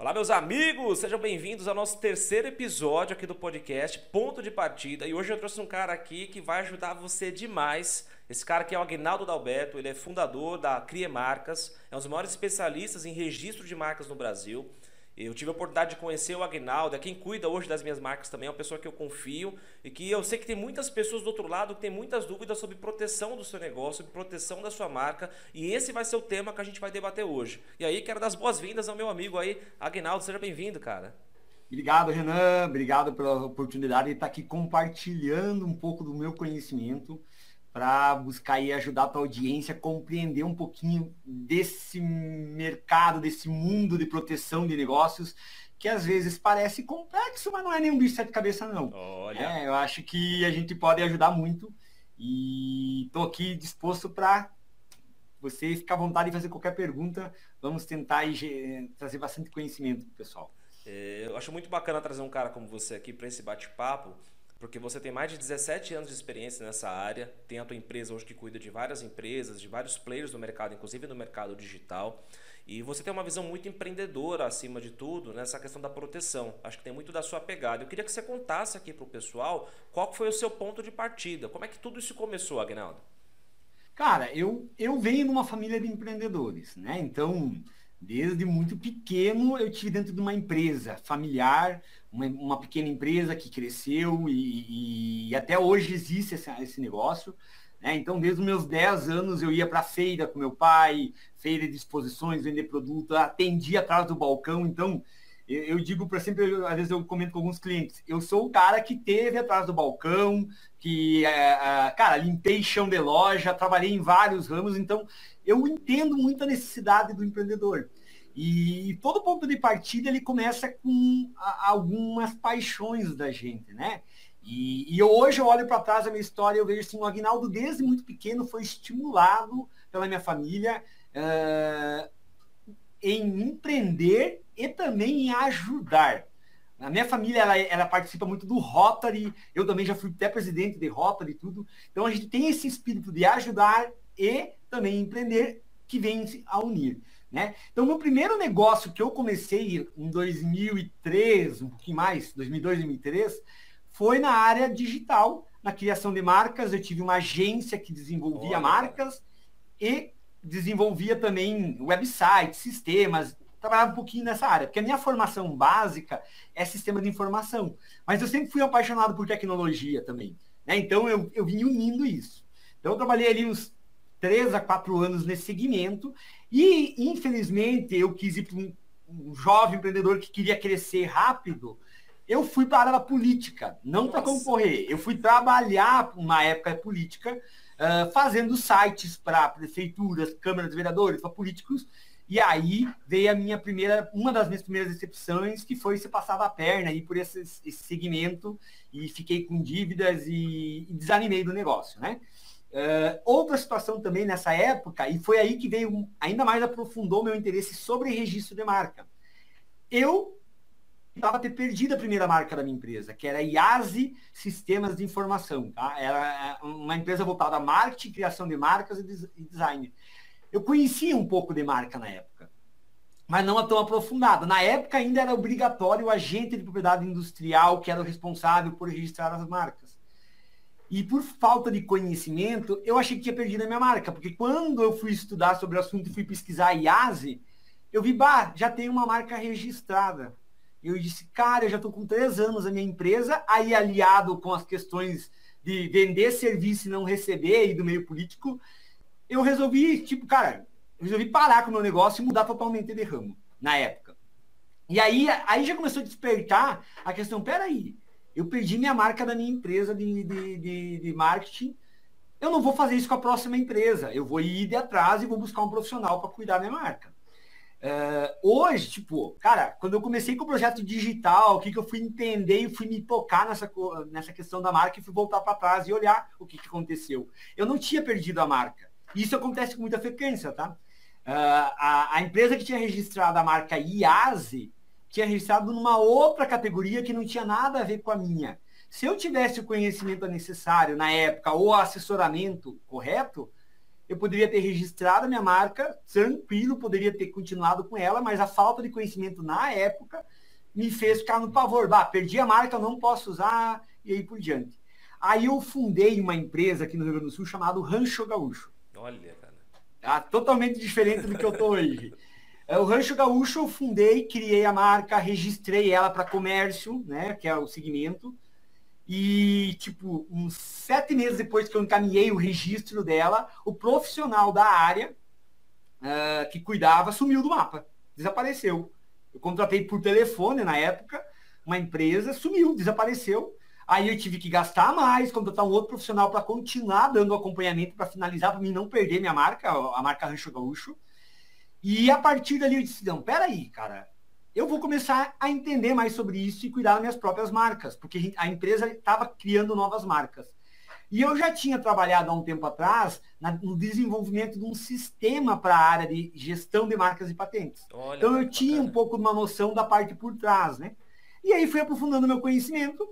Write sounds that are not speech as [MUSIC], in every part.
Olá, meus amigos, sejam bem-vindos ao nosso terceiro episódio aqui do podcast Ponto de Partida. E hoje eu trouxe um cara aqui que vai ajudar você demais. Esse cara aqui é o Agnaldo Dalberto, ele é fundador da Crie Marcas, é um dos maiores especialistas em registro de marcas no Brasil. Eu tive a oportunidade de conhecer o Agnaldo, é quem cuida hoje das minhas marcas também, é uma pessoa que eu confio e que eu sei que tem muitas pessoas do outro lado que tem muitas dúvidas sobre proteção do seu negócio, sobre proteção da sua marca, e esse vai ser o tema que a gente vai debater hoje. E aí, quero dar as boas-vindas ao meu amigo aí, Agnaldo, seja bem-vindo, cara. Obrigado, Renan, obrigado pela oportunidade de estar aqui compartilhando um pouco do meu conhecimento para buscar e ajudar a tua audiência a compreender um pouquinho desse mercado, desse mundo de proteção de negócios, que às vezes parece complexo, mas não é nenhum bicho de sete cabeças, não. Olha. É, eu acho que a gente pode ajudar muito e estou aqui disposto para você ficar à vontade de fazer qualquer pergunta. Vamos tentar trazer bastante conhecimento para o pessoal. É, eu acho muito bacana trazer um cara como você aqui para esse bate-papo, porque você tem mais de 17 anos de experiência nessa área, tem a tua empresa hoje que cuida de várias empresas, de vários players do mercado, inclusive no mercado digital, e você tem uma visão muito empreendedora acima de tudo nessa questão da proteção. Acho que tem muito da sua pegada. Eu queria que você contasse aqui para o pessoal qual foi o seu ponto de partida, como é que tudo isso começou, Agnaldo? Cara, eu, eu venho de uma família de empreendedores, né? Então, Desde muito pequeno eu tive dentro de uma empresa familiar, uma, uma pequena empresa que cresceu e, e até hoje existe esse, esse negócio. Né? Então, desde os meus 10 anos eu ia para feira com meu pai, feira de exposições, vender produto, atendia atrás do balcão. Então, eu, eu digo para sempre, às vezes eu comento com alguns clientes, eu sou o cara que teve atrás do balcão, que, é, é, cara, limpei chão de loja, trabalhei em vários ramos, então eu entendo muito a necessidade do empreendedor. E todo ponto de partida ele começa com a, algumas paixões da gente, né? E, e hoje eu olho para trás a minha história eu vejo assim, o Agnaldo desde muito pequeno foi estimulado pela minha família uh, em empreender e também em ajudar. A minha família, ela, ela, participa muito do Rotary, eu também já fui até presidente de Rotary e tudo. Então a gente tem esse espírito de ajudar e também empreender que vem a unir. Né? Então, meu primeiro negócio que eu comecei em 2003, um pouquinho mais, 2002, 2003, foi na área digital, na criação de marcas. Eu tive uma agência que desenvolvia Olha. marcas e desenvolvia também websites, sistemas, trabalhava um pouquinho nessa área, porque a minha formação básica é sistema de informação. Mas eu sempre fui apaixonado por tecnologia também. Né? Então eu, eu vim unindo isso. Então eu trabalhei ali uns três a quatro anos nesse segmento e, infelizmente, eu quis ir para um, um jovem empreendedor que queria crescer rápido. Eu fui para a política, não para concorrer. Eu fui trabalhar uma época política, uh, fazendo sites para prefeituras, câmaras de vereadores, para políticos, e aí veio a minha primeira, uma das minhas primeiras decepções, que foi se passava a perna aí por esse, esse segmento e fiquei com dívidas e, e desanimei do negócio, né? Uh, outra situação também nessa época, e foi aí que veio ainda mais aprofundou meu interesse sobre registro de marca. Eu estava ter perdido a primeira marca da minha empresa, que era a IASI Sistemas de Informação. Tá? Era é, uma empresa voltada a marketing, criação de marcas e design. Eu conhecia um pouco de marca na época, mas não tão aprofundado. Na época ainda era obrigatório o agente de propriedade industrial que era o responsável por registrar as marcas. E por falta de conhecimento, eu achei que tinha perdido a minha marca, porque quando eu fui estudar sobre o assunto e fui pesquisar a IASE, eu vi, bah, já tem uma marca registrada. Eu disse, cara, eu já estou com três anos a minha empresa, aí aliado com as questões de vender serviço e não receber e do meio político, eu resolvi, tipo, cara, resolvi parar com o meu negócio e mudar totalmente de ramo, na época. E aí, aí já começou a despertar a questão, peraí, eu perdi minha marca da minha empresa de, de, de, de marketing, eu não vou fazer isso com a próxima empresa, eu vou ir de atrás e vou buscar um profissional para cuidar da minha marca. Uh, hoje, tipo, cara, quando eu comecei com o projeto digital, o que, que eu fui entender e fui me tocar nessa, nessa questão da marca e fui voltar para trás e olhar o que, que aconteceu. Eu não tinha perdido a marca. Isso acontece com muita frequência, tá? Uh, a, a, empresa que tinha registrado a marca IASE tinha registrado numa outra categoria que não tinha nada a ver com a minha. Se eu tivesse o conhecimento necessário na época ou o assessoramento correto, eu poderia ter registrado a minha marca, tranquilo, poderia ter continuado com ela, mas a falta de conhecimento na época me fez ficar no pavor. Bah, perdi a marca, não posso usar, e aí por diante. Aí eu fundei uma empresa aqui no Rio Grande do Sul chamada Rancho Gaúcho. Olha, cara. Ah, totalmente diferente do que eu tô hoje. [LAUGHS] É, o Rancho Gaúcho eu fundei, criei a marca, registrei ela para comércio, né, que é o segmento. E, tipo, uns sete meses depois que eu encaminhei o registro dela, o profissional da área uh, que cuidava sumiu do mapa, desapareceu. Eu contratei por telefone na época, uma empresa, sumiu, desapareceu. Aí eu tive que gastar mais, contratar um outro profissional para continuar dando acompanhamento para finalizar, para mim não perder minha marca, a marca Rancho Gaúcho. E a partir dali eu disse, não, peraí, cara, eu vou começar a entender mais sobre isso e cuidar das minhas próprias marcas, porque a empresa estava criando novas marcas. E eu já tinha trabalhado há um tempo atrás na, no desenvolvimento de um sistema para a área de gestão de marcas e patentes. Olha, então eu tinha bacana. um pouco de uma noção da parte por trás, né? E aí fui aprofundando meu conhecimento.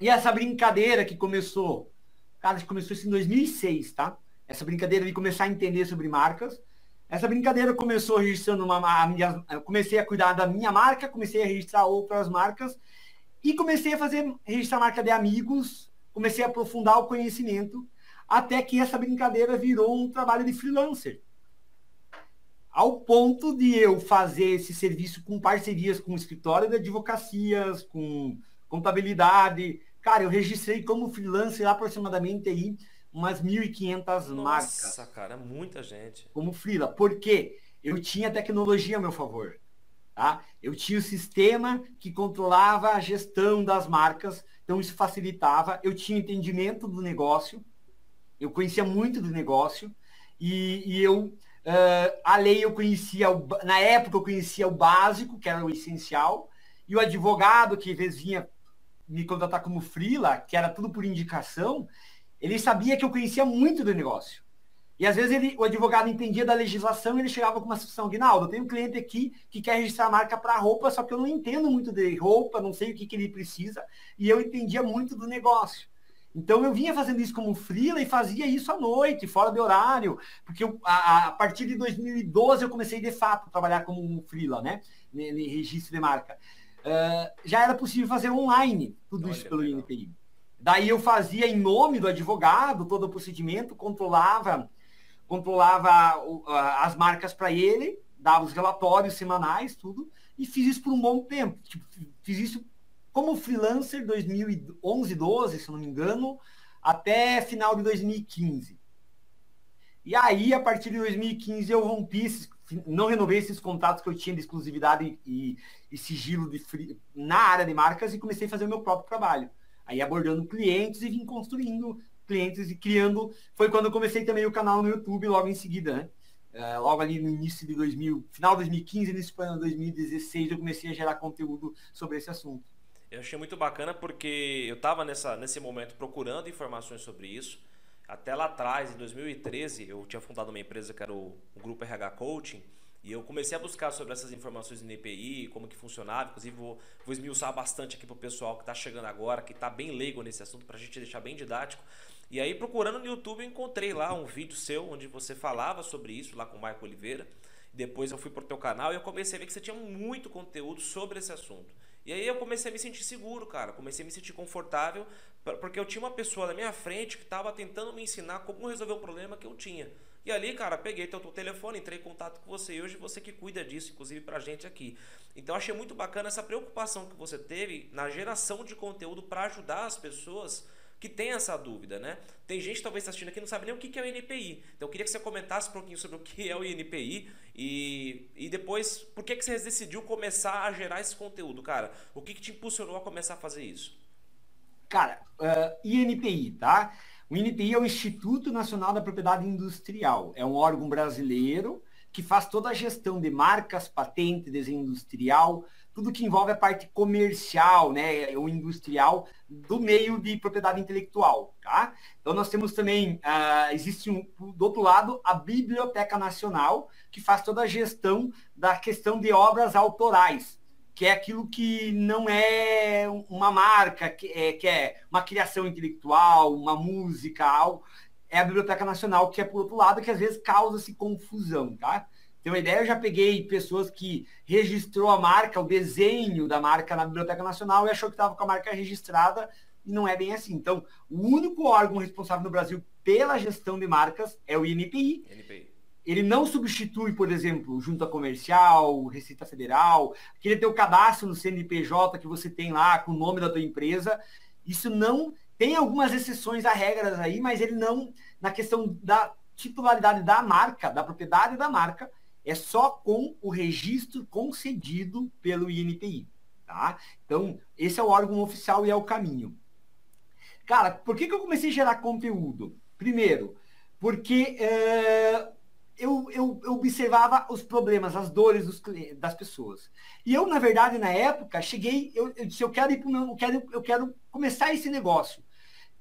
E essa brincadeira que começou, cara, começou isso em 2006, tá? Essa brincadeira de começar a entender sobre marcas essa brincadeira começou registrando uma. A minha, comecei a cuidar da minha marca, comecei a registrar outras marcas e comecei a fazer registrar marca de amigos, comecei a aprofundar o conhecimento, até que essa brincadeira virou um trabalho de freelancer. Ao ponto de eu fazer esse serviço com parcerias com escritório de advocacias, com contabilidade. Cara, eu registrei como freelancer aproximadamente aí umas 1.500 marcas. Nossa, cara, muita gente. Como Frila. Por quê? Eu tinha tecnologia a meu favor. Tá? Eu tinha o sistema que controlava a gestão das marcas, então isso facilitava. Eu tinha entendimento do negócio, eu conhecia muito do negócio, e, e eu, uh, a lei eu conhecia, o, na época eu conhecia o básico, que era o essencial, e o advogado que às vezes vinha me contratar como frila, que era tudo por indicação, ele sabia que eu conhecia muito do negócio. E às vezes ele, o advogado entendia da legislação e ele chegava com uma situação, Guinaldo, eu tenho um cliente aqui que quer registrar a marca para roupa, só que eu não entendo muito de roupa, não sei o que, que ele precisa, e eu entendia muito do negócio. Então eu vinha fazendo isso como freela e fazia isso à noite, fora de horário, porque eu, a, a, partir de 2012 eu comecei de fato a trabalhar como um freela, né? Em registro de marca. Uh, já era possível fazer online tudo Olha, isso pelo legal. INPI. Daí eu fazia em nome do advogado todo o procedimento, controlava, controlava as marcas para ele, dava os relatórios semanais, tudo, e fiz isso por um bom tempo. Tipo, fiz isso como freelancer 2011, 12, se não me engano, até final de 2015. E aí, a partir de 2015, eu rompi, esses, não renovei esses contratos que eu tinha de exclusividade e, e sigilo de free, na área de marcas e comecei a fazer o meu próprio trabalho aí abordando clientes e vim construindo clientes e criando. Foi quando eu comecei também o canal no YouTube logo em seguida, né? Uh, logo ali no início de 2000, final de 2015, início de 2016, eu comecei a gerar conteúdo sobre esse assunto. Eu achei muito bacana porque eu estava nesse momento procurando informações sobre isso. Até lá atrás, em 2013, eu tinha fundado uma empresa que era o, o Grupo RH Coaching e eu comecei a buscar sobre essas informações no EPI, como que funcionava. Inclusive, vou, vou esmiuçar bastante aqui para o pessoal que está chegando agora, que está bem leigo nesse assunto, para a gente deixar bem didático. E aí, procurando no YouTube, eu encontrei lá um vídeo seu onde você falava sobre isso, lá com o Marco Oliveira. Depois eu fui para o teu canal e eu comecei a ver que você tinha muito conteúdo sobre esse assunto. E aí eu comecei a me sentir seguro, cara. Comecei a me sentir confortável, porque eu tinha uma pessoa na minha frente que estava tentando me ensinar como resolver um problema que eu tinha. E ali, cara, peguei teu, teu telefone, entrei em contato com você e hoje você que cuida disso, inclusive pra gente aqui. Então achei muito bacana essa preocupação que você teve na geração de conteúdo para ajudar as pessoas que têm essa dúvida, né? Tem gente talvez assistindo aqui não sabe nem o que é o INPI. Então eu queria que você comentasse um pouquinho sobre o que é o INPI e, e depois por que, que você decidiu começar a gerar esse conteúdo, cara? O que, que te impulsionou a começar a fazer isso? Cara, uh, INPI, tá? O INPI é o Instituto Nacional da Propriedade Industrial. É um órgão brasileiro que faz toda a gestão de marcas, patente, desenho industrial, tudo que envolve a parte comercial, né, ou industrial do meio de propriedade intelectual, tá? Então nós temos também, uh, existe um, do outro lado a Biblioteca Nacional, que faz toda a gestão da questão de obras autorais, que é aquilo que não é uma marca, que é, que é uma criação intelectual, uma música, algo. é a Biblioteca Nacional, que é por outro lado, que às vezes causa-se confusão, tá? Tem uma ideia, eu já peguei pessoas que registrou a marca, o desenho da marca na Biblioteca Nacional e achou que estava com a marca registrada e não é bem assim. Então, o único órgão responsável no Brasil pela gestão de marcas é o INPI. INPI. Ele não substitui, por exemplo, junta comercial, Receita Federal, aquele teu cadastro no CNPJ que você tem lá com o nome da tua empresa. Isso não tem algumas exceções a regras aí, mas ele não na questão da titularidade da marca, da propriedade da marca, é só com o registro concedido pelo INPI. Tá? Então, esse é o órgão oficial e é o caminho. Cara, por que, que eu comecei a gerar conteúdo? Primeiro, porque é, eu, eu, eu, observava os problemas, as dores dos, das pessoas. E eu, na verdade, na época, cheguei, eu, eu disse, eu quero ir para eu quero, eu quero começar esse negócio.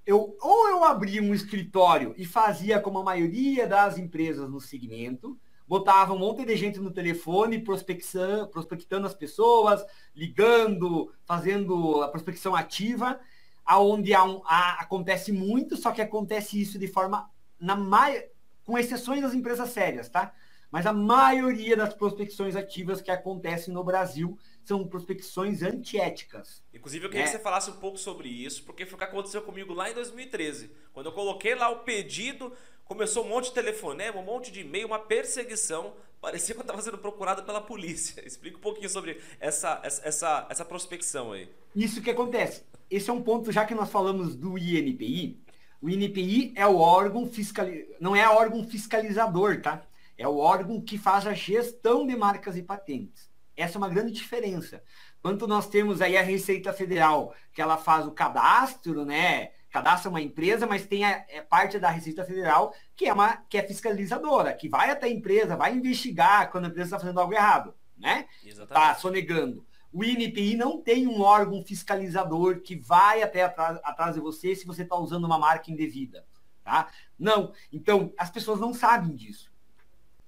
Eu, ou eu abria um escritório e fazia como a maioria das empresas no segmento, botava um monte de gente no telefone, prospecção, prospectando as pessoas, ligando, fazendo a prospecção ativa, aonde há um, há, acontece muito, só que acontece isso de forma na mai, com exceções das empresas sérias, tá? Mas a maioria das prospecções ativas que acontecem no Brasil são prospecções antiéticas. Inclusive, eu queria é. que você falasse um pouco sobre isso, porque foi o que aconteceu comigo lá em 2013. Quando eu coloquei lá o pedido, começou um monte de telefonema, um monte de e-mail, uma perseguição. Parecia que eu estava sendo procurado pela polícia. [LAUGHS] Explica um pouquinho sobre essa, essa, essa prospecção aí. Isso que acontece. Esse é um ponto, já que nós falamos do INPI, o INPI é o órgão fiscal, não é órgão fiscalizador, tá? É o órgão que faz a gestão de marcas e patentes. Essa é uma grande diferença. Quanto nós temos aí a Receita Federal, que ela faz o cadastro, né? Cadastra uma empresa, mas tem a, é parte da Receita Federal que é uma que é fiscalizadora, que vai até a empresa, vai investigar quando a empresa está fazendo algo errado, né? Está sonegando. O INPI não tem um órgão fiscalizador que vai até atrás, atrás de você se você está usando uma marca indevida. Tá? Não. Então, as pessoas não sabem disso.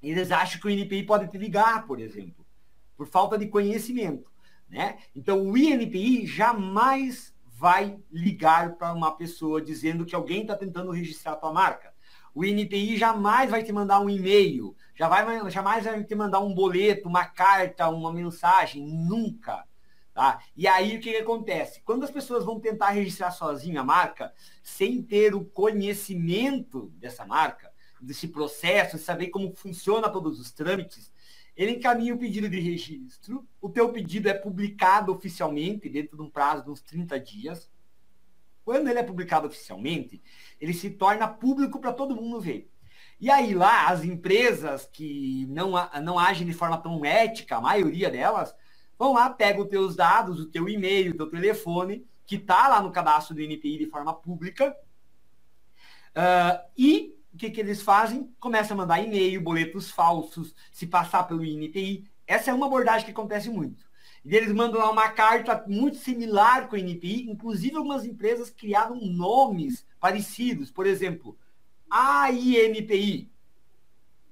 Eles acham que o INPI pode te ligar, por exemplo, por falta de conhecimento. Né? Então, o INPI jamais vai ligar para uma pessoa dizendo que alguém está tentando registrar a tua marca. O INPI jamais vai te mandar um e-mail, já vai, jamais vai te mandar um boleto, uma carta, uma mensagem, nunca. Tá? E aí o que, que acontece? Quando as pessoas vão tentar registrar sozinho a marca, sem ter o conhecimento dessa marca, desse processo, saber como funciona todos os trâmites, ele encaminha o pedido de registro, o teu pedido é publicado oficialmente dentro de um prazo de uns 30 dias, quando ele é publicado oficialmente, ele se torna público para todo mundo ver. E aí lá, as empresas que não, não agem de forma tão ética, a maioria delas, vão lá, pegam os teus dados, o teu e-mail, o teu telefone, que está lá no cadastro do INPI de forma pública, uh, e o que, que eles fazem? Começa a mandar e-mail, boletos falsos, se passar pelo INPI. Essa é uma abordagem que acontece muito. E eles mandam lá uma carta muito similar com o NPI, inclusive algumas empresas criaram nomes parecidos, por exemplo, AINPI.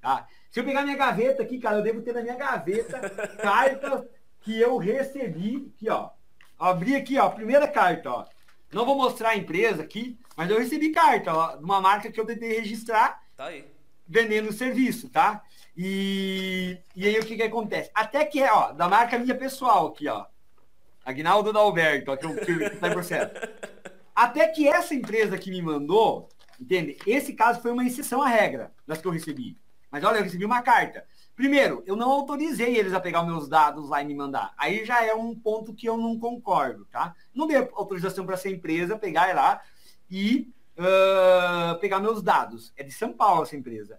Tá? Se eu pegar minha gaveta aqui, cara, eu devo ter na minha gaveta [LAUGHS] cartas que eu recebi aqui, ó. Abri aqui, ó, primeira carta, ó. Não vou mostrar a empresa aqui, mas eu recebi carta, ó, de uma marca que eu tentei registrar. Tá aí. Vendendo serviço, tá? E, e aí o que que acontece? Até que é, ó, da marca minha pessoal aqui, ó. Agnaldo Dalberto, ó, que, eu, que, que tá em processo. [LAUGHS] Até que essa empresa que me mandou, entende? Esse caso foi uma exceção à regra das que eu recebi. Mas olha, eu recebi uma carta. Primeiro, eu não autorizei eles a pegar meus dados lá e me mandar. Aí já é um ponto que eu não concordo, tá? Não dei autorização para essa empresa pegar lá e uh, pegar meus dados. É de São Paulo essa empresa.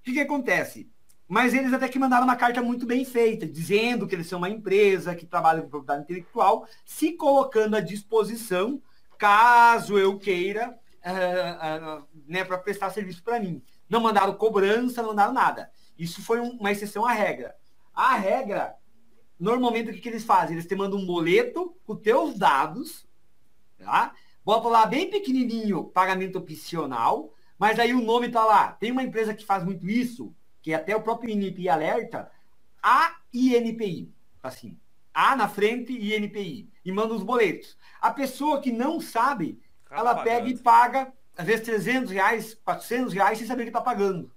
O que, que acontece? Mas eles até que mandaram uma carta muito bem feita, dizendo que eles são uma empresa que trabalha com propriedade intelectual, se colocando à disposição, caso eu queira, uh, uh, né, para prestar serviço para mim. Não mandaram cobrança, não mandaram nada. Isso foi um, uma exceção à regra. A regra, normalmente o que, que eles fazem? Eles te mandam um boleto com teus dados, tá? Bota lá bem pequenininho, pagamento opcional, mas aí o nome tá lá. Tem uma empresa que faz muito isso, que até o próprio INPI alerta, a INPI, assim, A na frente e INPI, e manda os boletos. A pessoa que não sabe, ela pega e paga às vezes 300 reais, 400 reais sem saber que está pagando.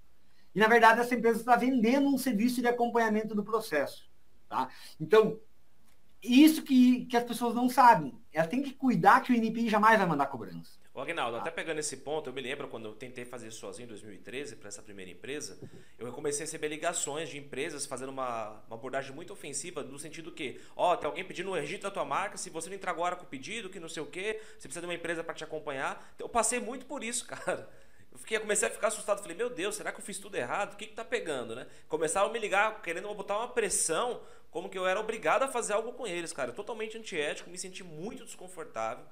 E, na verdade, essa empresa está vendendo um serviço de acompanhamento do processo. Tá? Então, isso que, que as pessoas não sabem. Elas têm que cuidar que o INPI jamais vai mandar cobrança. O Agnaldo, até pegando esse ponto, eu me lembro quando eu tentei fazer sozinho em 2013 para essa primeira empresa, eu comecei a receber ligações de empresas fazendo uma, uma abordagem muito ofensiva, no sentido que, ó, oh, tem alguém pedindo o registro da tua marca, se você não entrar agora com o pedido, que não sei o quê, você precisa de uma empresa para te acompanhar. Eu passei muito por isso, [LAUGHS] cara. Eu fiquei, comecei a ficar assustado, falei, meu Deus, será que eu fiz tudo errado? O que que tá pegando, né? Começaram a me ligar, querendo botar uma pressão, como que eu era obrigado a fazer algo com eles, cara. Totalmente antiético, me senti muito desconfortável.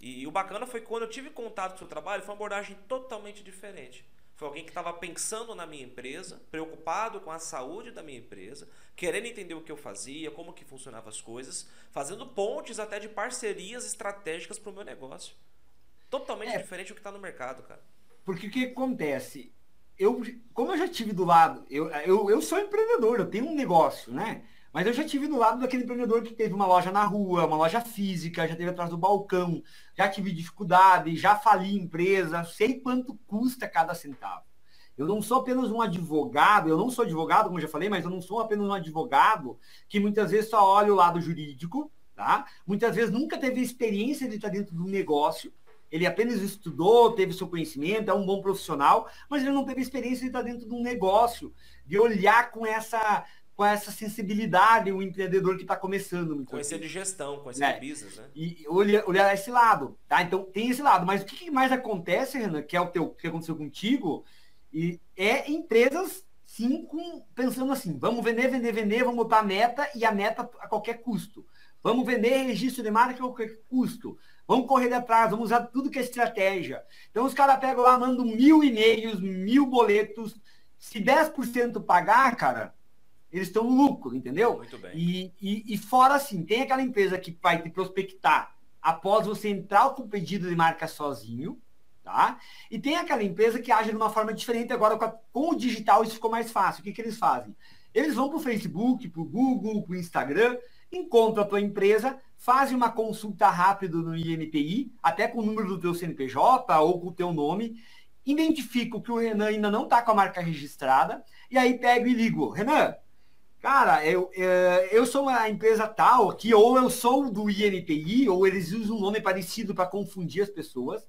E, e, o bacana foi quando eu tive contato com o seu trabalho, foi uma abordagem totalmente diferente. Foi alguém que estava pensando na minha empresa, preocupado com a saúde da minha empresa, querendo entender o que eu fazia, como que funcionavam as coisas, fazendo pontes até de parcerias estratégicas para o meu negócio. Totalmente é, diferente do que está no mercado, cara. Porque o que acontece? Eu, como eu já tive do lado, eu, eu, eu sou empreendedor, eu tenho um negócio, né? Mas eu já tive do lado daquele empreendedor que teve uma loja na rua, uma loja física, já teve atrás do balcão, já tive dificuldade, já fali empresa, sei quanto custa cada centavo. Eu não sou apenas um advogado, eu não sou advogado, como já falei, mas eu não sou apenas um advogado que muitas vezes só olha o lado jurídico, tá? Muitas vezes nunca teve experiência de estar dentro do negócio, ele apenas estudou, teve seu conhecimento, é um bom profissional, mas ele não teve experiência de estar dentro de um negócio, de olhar com essa com essa sensibilidade o empreendedor que está começando. Conhecer de gestão, conhecer é. de business, né? E olhar, olhar esse lado, tá? Então tem esse lado. Mas o que mais acontece, Renan, que é o teu, que aconteceu contigo, e é empresas sim com, pensando assim, vamos vender, vender, vender, vamos botar a meta e a meta a qualquer custo. Vamos vender registro de marca a qualquer custo. Vamos correr atrás, vamos usar tudo que é estratégia. Então os caras pegam lá, mandam mil e-mails, mil boletos. Se 10% pagar, cara, eles estão no lucro, entendeu? Muito bem. E, e, e, fora assim, tem aquela empresa que vai te prospectar após você entrar com o pedido de marca sozinho, tá? E tem aquela empresa que age de uma forma diferente agora com, a, com o digital isso ficou mais fácil. O que, que eles fazem? Eles vão para o Facebook, para o Google, para o Instagram, encontram a tua empresa, fazem uma consulta rápida no INPI, até com o número do teu CNPJ ou com o teu nome, identificam que o Renan ainda não está com a marca registrada, e aí pego e ligo, Renan, Cara, eu, é, eu sou uma empresa tal que ou eu sou do INPI, ou eles usam um nome parecido para confundir as pessoas.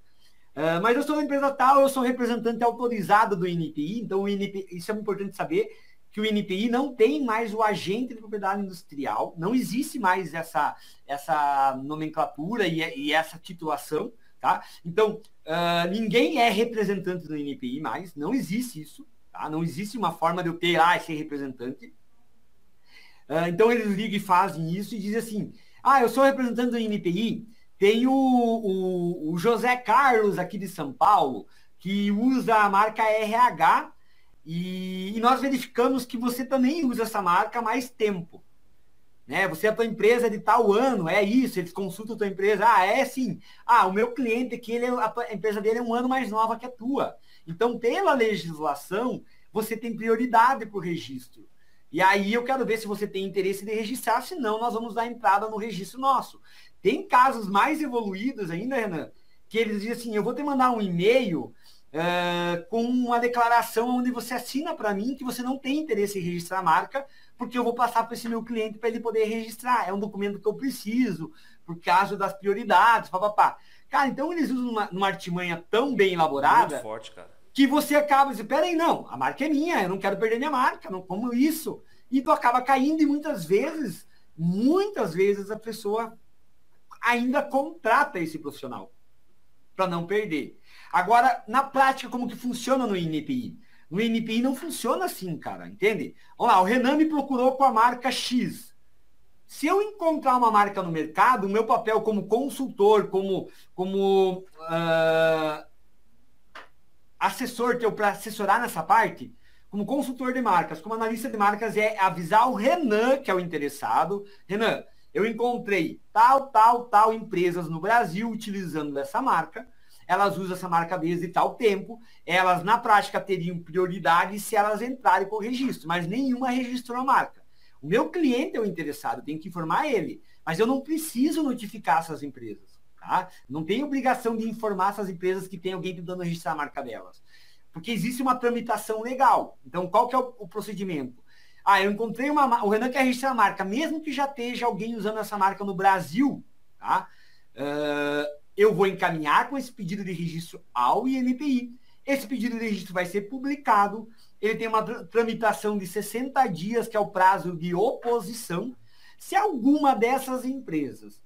Uh, mas eu sou uma empresa tal, eu sou representante autorizado do INPI, então INPI, isso é importante saber que o INPI não tem mais o agente de propriedade industrial, não existe mais essa, essa nomenclatura e, e essa titulação, tá? Então, uh, ninguém é representante do INPI mais, não existe isso, tá? Não existe uma forma de eu ter, ah, ser representante. Uh, então eles ligam e fazem isso e dizem assim, ah, eu sou representante do INPI, tem o, o, o, José Carlos aqui de São Paulo, que usa a marca RH, e, e, nós verificamos que você também usa essa marca há mais tempo. Né? Você, a tua empresa é de tal ano, é isso, eles consultam a tua empresa, ah, é sim. Ah, o meu cliente aqui, ele, é, a empresa dele é um ano mais nova que a tua. Então, pela legislação, você tem prioridade para o registro. E aí eu quero ver se você tem interesse de registrar, senão nós vamos dar entrada no registro nosso. Tem casos mais evoluídos ainda, Renan, que eles dizem assim, eu vou te mandar um e-mail uh, com uma declaração onde você assina para mim que você não tem interesse em registrar a marca, porque eu vou passar para esse meu cliente para ele poder registrar. É um documento que eu preciso, por causa das prioridades, papapá. Cara, então eles usam uma, uma artimanha tão bem elaborada. Muito forte, cara que você acaba dizendo, peraí, não, a marca é minha, eu não quero perder minha marca, não como isso. E tu acaba caindo e muitas vezes, muitas vezes a pessoa ainda contrata esse profissional para não perder. Agora, na prática, como que funciona no INPI? No INPI não funciona assim, cara, entende? Vamos lá, o Renan me procurou com a marca X. Se eu encontrar uma marca no mercado, o meu papel como consultor, como, como uh, assessor teu para assessorar nessa parte, como consultor de marcas, como analista de marcas, é avisar o Renan, que é o interessado. Renan, eu encontrei tal, tal, tal empresas no Brasil utilizando essa marca. Elas usam essa marca desde tal tempo. Elas, na prática, teriam prioridade se elas entrarem com o registro, mas nenhuma registrou a marca. O meu cliente é o interessado, eu tenho que informar ele. Mas eu não preciso notificar essas empresas. Tá? Não tem obrigação de informar essas empresas que tem alguém tentando registrar a marca delas. Porque existe uma tramitação legal. Então, qual que é o, o procedimento? Ah, eu encontrei uma. O Renan quer registrar a marca, mesmo que já esteja alguém usando essa marca no Brasil, tá? Uh, eu vou encaminhar com esse pedido de registro ao INPI. Esse pedido de registro vai ser publicado. Ele tem uma tramitação de 60 dias, que é o prazo de oposição. Se alguma dessas empresas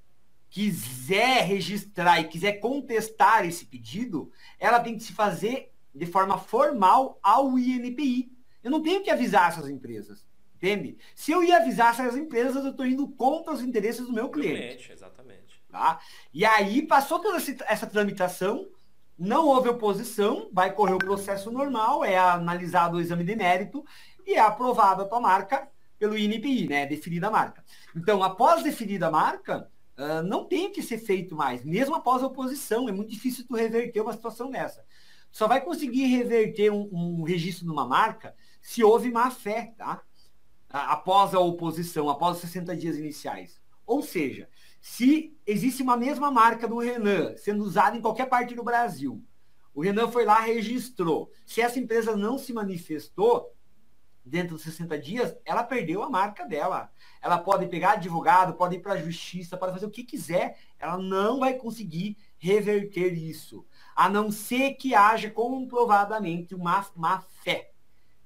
quiser registrar e quiser contestar esse pedido, ela tem que se fazer de forma formal ao INPI. Eu não tenho que avisar essas empresas, entende? Se eu ia avisar essas empresas, eu estou indo contra os interesses do meu cliente. Tá? E aí passou toda essa tramitação, não houve oposição, vai correr o processo normal, é analisado o exame de mérito e é aprovada a tua marca pelo INPI, né? Definida a marca. Então, após definida a marca, uh, não tem que ser feito mais, mesmo após a oposição. É muito difícil tu reverter uma situação dessa. Só vai conseguir reverter um, um registro numa marca se houve má fé, tá? Após a oposição, após os 60 dias iniciais. Ou seja, se existe uma mesma marca do Renan sendo usada em qualquer parte do Brasil, o Renan foi lá, registrou. Se essa empresa não se manifestou, dentro dos 60 dias, ela perdeu a marca dela. Ela pode pegar advogado, pode ir para a justiça, pode fazer o que quiser. Ela não vai conseguir reverter isso. A não ser que haja comprovadamente uma má fé.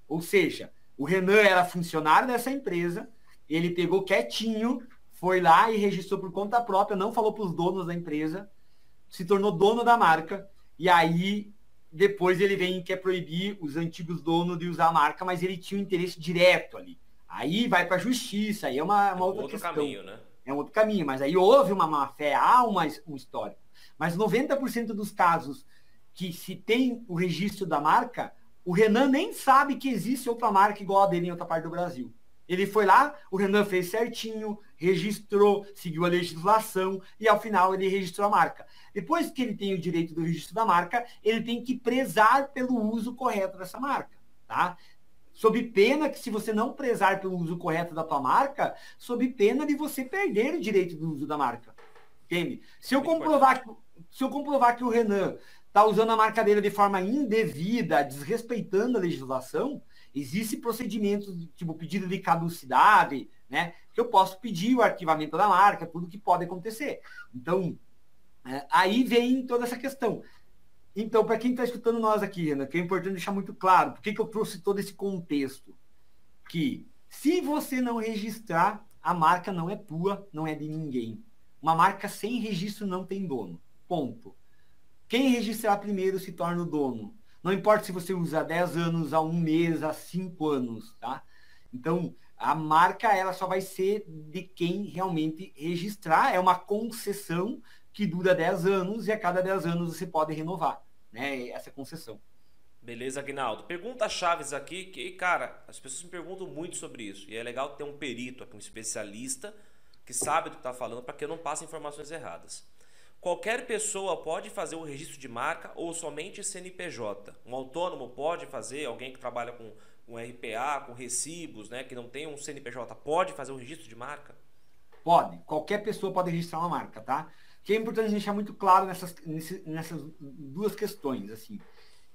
Ou seja, o Renan era funcionário dessa empresa, ele pegou quietinho, foi lá e registrou por conta própria, não falou para os donos da empresa, se tornou dono da marca, e aí depois ele vem e quer proibir os antigos donos de usar a marca, mas ele tinha um interesse direto ali. Aí vai para a justiça, aí é uma, uma outra outro questão. caminho, né? É um outro caminho, mas aí houve uma má fé, há uma, um histórico. Mas 90% dos casos que se tem o registro da marca, o Renan nem sabe que existe outra marca igual a dele em outra parte do Brasil. Ele foi lá, o Renan fez certinho, registrou, seguiu a legislação e ao final ele registrou a marca. Depois que ele tem o direito do registro da marca, ele tem que prezar pelo uso correto dessa marca, tá? Sob pena que se você não prezar pelo uso correto da tua marca, sob pena de você perder o direito do uso da marca. Entende? Se eu comprovar que, se eu comprovar que o Renan está usando a marca dele de forma indevida, desrespeitando a legislação, Existe procedimento, tipo pedido de caducidade, né? Que eu posso pedir o arquivamento da marca, tudo que pode acontecer. Então, é, aí vem toda essa questão. Então, para quem está escutando nós aqui, Renan, que é importante deixar muito claro, por que, que eu trouxe todo esse contexto? Que se você não registrar, a marca não é tua, não é de ninguém. Uma marca sem registro não tem dono. Ponto. Quem registrar primeiro se torna o dono. Não importa se você usa 10 anos, a um mês, a 5 anos, tá? Então, a marca ela só vai ser de quem realmente registrar. É uma concessão que dura 10 anos e a cada 10 anos você pode renovar, né? Essa concessão. Beleza, Aguinaldo. Pergunta chaves aqui, que, cara, as pessoas me perguntam muito sobre isso. E é legal ter um perito aqui, um especialista que sabe do que está falando para que eu não passe informações erradas. Qualquer pessoa pode fazer o registro de marca ou somente CNPJ? Um autônomo pode fazer, alguém que trabalha com um RPA, com recibos, né, que não tem um CNPJ, pode fazer o registro de marca? Pode. Qualquer pessoa pode registrar uma marca, tá? Que é importante deixar muito claro nessas, nessas duas questões, assim.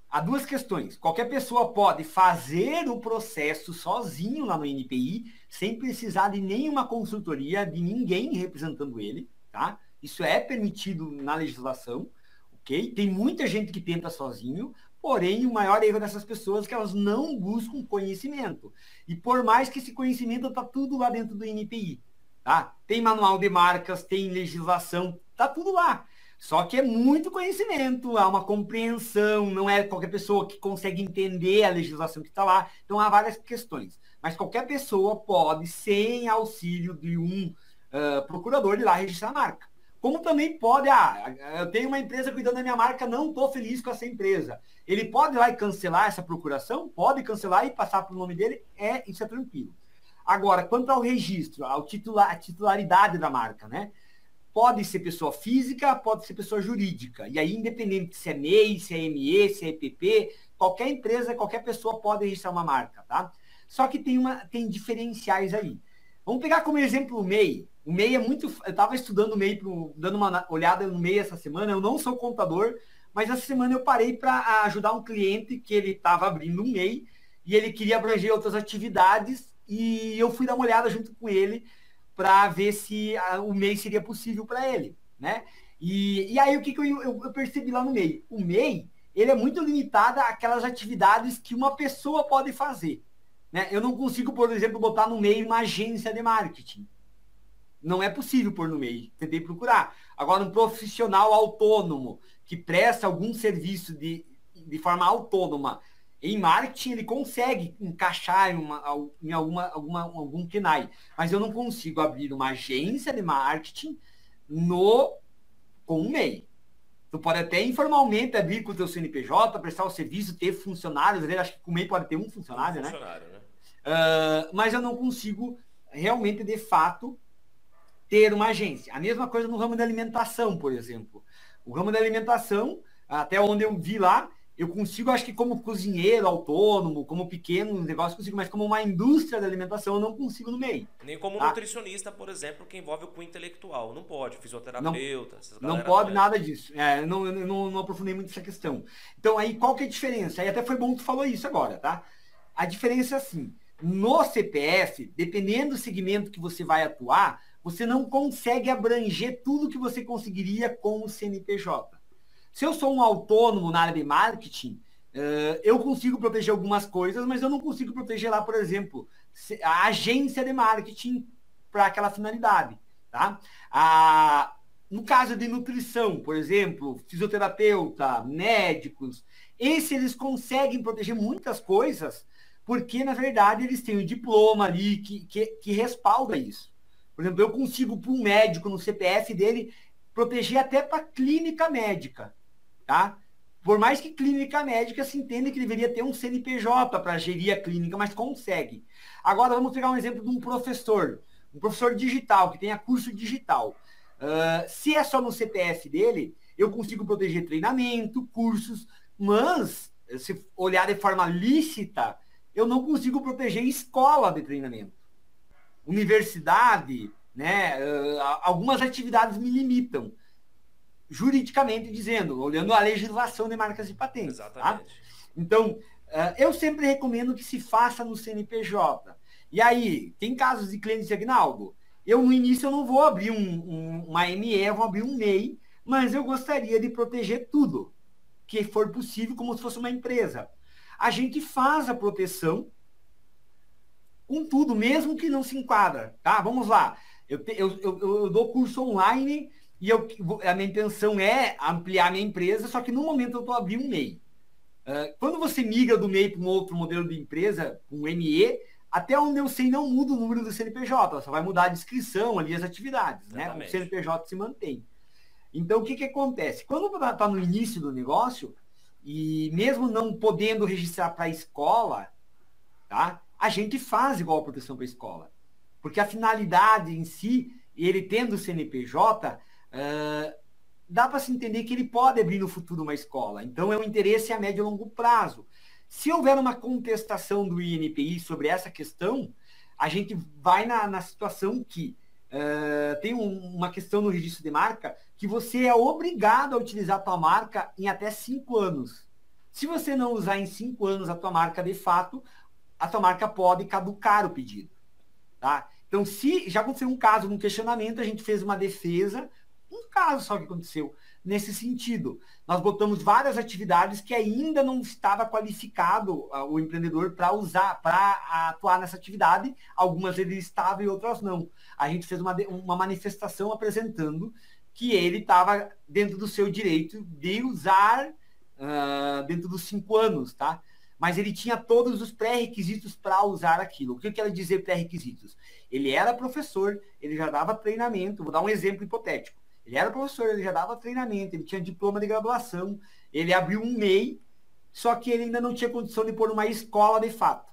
Há duas questões. Qualquer pessoa pode fazer o processo sozinho lá no NPI, sem precisar de nenhuma consultoria, de ninguém representando ele, tá? Isso é permitido na legislação, ok? Tem muita gente que tenta sozinho, porém o maior erro dessas pessoas é que elas não buscam conhecimento. E por mais que esse conhecimento está tudo lá dentro do NPI, tá? Tem manual de marcas, tem legislação, tá tudo lá. Só que é muito conhecimento, há uma compreensão, não é qualquer pessoa que consegue entender a legislação que está lá. Então há várias questões. Mas qualquer pessoa pode, sem auxílio de um uh, procurador, ir lá registrar a marca. Como também pode, ah, eu tenho uma empresa cuidando da minha marca, não estou feliz com essa empresa. Ele pode ir lá e cancelar essa procuração? Pode cancelar e passar para o nome dele, é, isso é tranquilo. Agora, quanto ao registro, ao titular, a titularidade da marca, né? Pode ser pessoa física, pode ser pessoa jurídica. E aí, independente se é MEI, se é ME, se é EPP, qualquer empresa, qualquer pessoa pode registrar uma marca, tá? Só que tem, uma, tem diferenciais aí. Vamos pegar como exemplo o MEI. O MEI é muito. Eu estava estudando o MEI, dando uma olhada no MEI essa semana. Eu não sou contador, mas essa semana eu parei para ajudar um cliente que ele estava abrindo um MEI e ele queria abranger outras atividades e eu fui dar uma olhada junto com ele para ver se o MEI seria possível para ele, né? E, e aí o que, que eu, eu, eu, percebi lá no MEI? O MEI, ele é muito limitado àquelas atividades que uma pessoa pode fazer. Né? Eu não consigo, por exemplo, botar no MEI uma agência de marketing. Não é possível pôr no MEI. Tentei procurar. Agora, um profissional autônomo que presta algum serviço de, de forma autônoma em marketing, ele consegue encaixar em, uma, em alguma, alguma, algum KNAI. Mas eu não consigo abrir uma agência de marketing no com um MEI. Tu pode até informalmente abrir com o teu CNPJ, prestar o serviço, ter funcionários. Acho que com o MEI pode ter um funcionário, um né? funcionário né? né? Uh, mas eu não consigo realmente, de fato, ter uma agência. A mesma coisa no ramo da alimentação, por exemplo. O ramo da alimentação, até onde eu vi lá, eu consigo, acho que como cozinheiro autônomo, como pequeno negócio, consigo, mas como uma indústria da alimentação, eu não consigo no meio. Nem como tá? nutricionista, por exemplo, que envolve o cunho intelectual. Não pode, fisioterapeuta. Não, não pode nada disso. É, não, eu não, não aprofundei muito essa questão. Então, aí, qual que é a diferença? Aí até foi bom que tu falou isso agora, tá? A diferença é assim, no CPF, dependendo do segmento que você vai atuar, você não consegue abranger tudo que você conseguiria com o CNPJ. Se eu sou um autônomo na área de marketing, uh, eu consigo proteger algumas coisas, mas eu não consigo proteger lá, por exemplo, a agência de marketing para aquela finalidade. Tá? No caso de nutrição, por exemplo, fisioterapeuta, médicos, esses eles conseguem proteger muitas coisas, porque, na verdade, eles têm o um diploma ali que, que, que respalda isso. Por exemplo, eu consigo, para um médico no CPF dele, proteger até para clínica médica, tá? Por mais que clínica médica se entenda que deveria ter um CNPJ para gerir a clínica, mas consegue. Agora vamos pegar um exemplo de um professor, um professor digital, que tenha curso digital. Uh, se é só no CPF dele, eu consigo proteger treinamento, cursos, mas se olhar de forma lícita, eu não consigo proteger escola de treinamento universidade, né, uh, algumas atividades me limitam, juridicamente dizendo, olhando a legislação de marcas e patentes. Tá? Exatamente. Tá? Então, uh, eu sempre recomendo que se faça no CNPJ. E aí, tem casos de clientes de Agnaldo? Eu, no início, eu não vou abrir um, um, uma ME, vou abrir um MEI, mas eu gostaria de proteger tudo que for possível, como se fosse uma empresa. A gente faz a proteção com tudo, mesmo que não se enquadra, tá? Vamos lá. Eu, eu, eu, eu, dou curso online e eu, a minha intenção é ampliar a minha empresa, só que no momento eu estou abrindo um MEI. Uh, quando você migra do MEI para um outro modelo de empresa, um ME, até onde eu sei não muda o número do CNPJ, só vai mudar a descrição ali, as atividades, né? O CNPJ se mantém. Então, o que, que acontece? Quando está tá no início do negócio, e mesmo não podendo registrar para a escola, tá? A gente faz igual a proteção para a escola. Porque a finalidade em si, ele tendo o CNPJ, uh, dá para se entender que ele pode abrir no futuro uma escola. Então, é um interesse a médio e longo prazo. Se houver uma contestação do INPI sobre essa questão, a gente vai na, na situação que uh, tem um, uma questão no registro de marca que você é obrigado a utilizar a tua marca em até cinco anos. Se você não usar em cinco anos a tua marca de fato, a tua marca pode caducar o pedido. Tá? Então, se já aconteceu um caso, um questionamento, a gente fez uma defesa, um caso só que aconteceu nesse sentido. Nós botamos várias atividades que ainda não estava qualificado uh, o empreendedor para usar, para atuar nessa atividade. Algumas ele estava e outras não. A gente fez uma, uma manifestação apresentando que ele estava dentro do seu direito de usar uh, dentro dos cinco anos, tá? Mas ele tinha todos os pré-requisitos para usar aquilo. O que eu quero dizer pré-requisitos? Ele era professor, ele já dava treinamento, vou dar um exemplo hipotético. Ele era professor, ele já dava treinamento, ele tinha diploma de graduação, ele abriu um MEI, só que ele ainda não tinha condição de pôr uma escola de fato.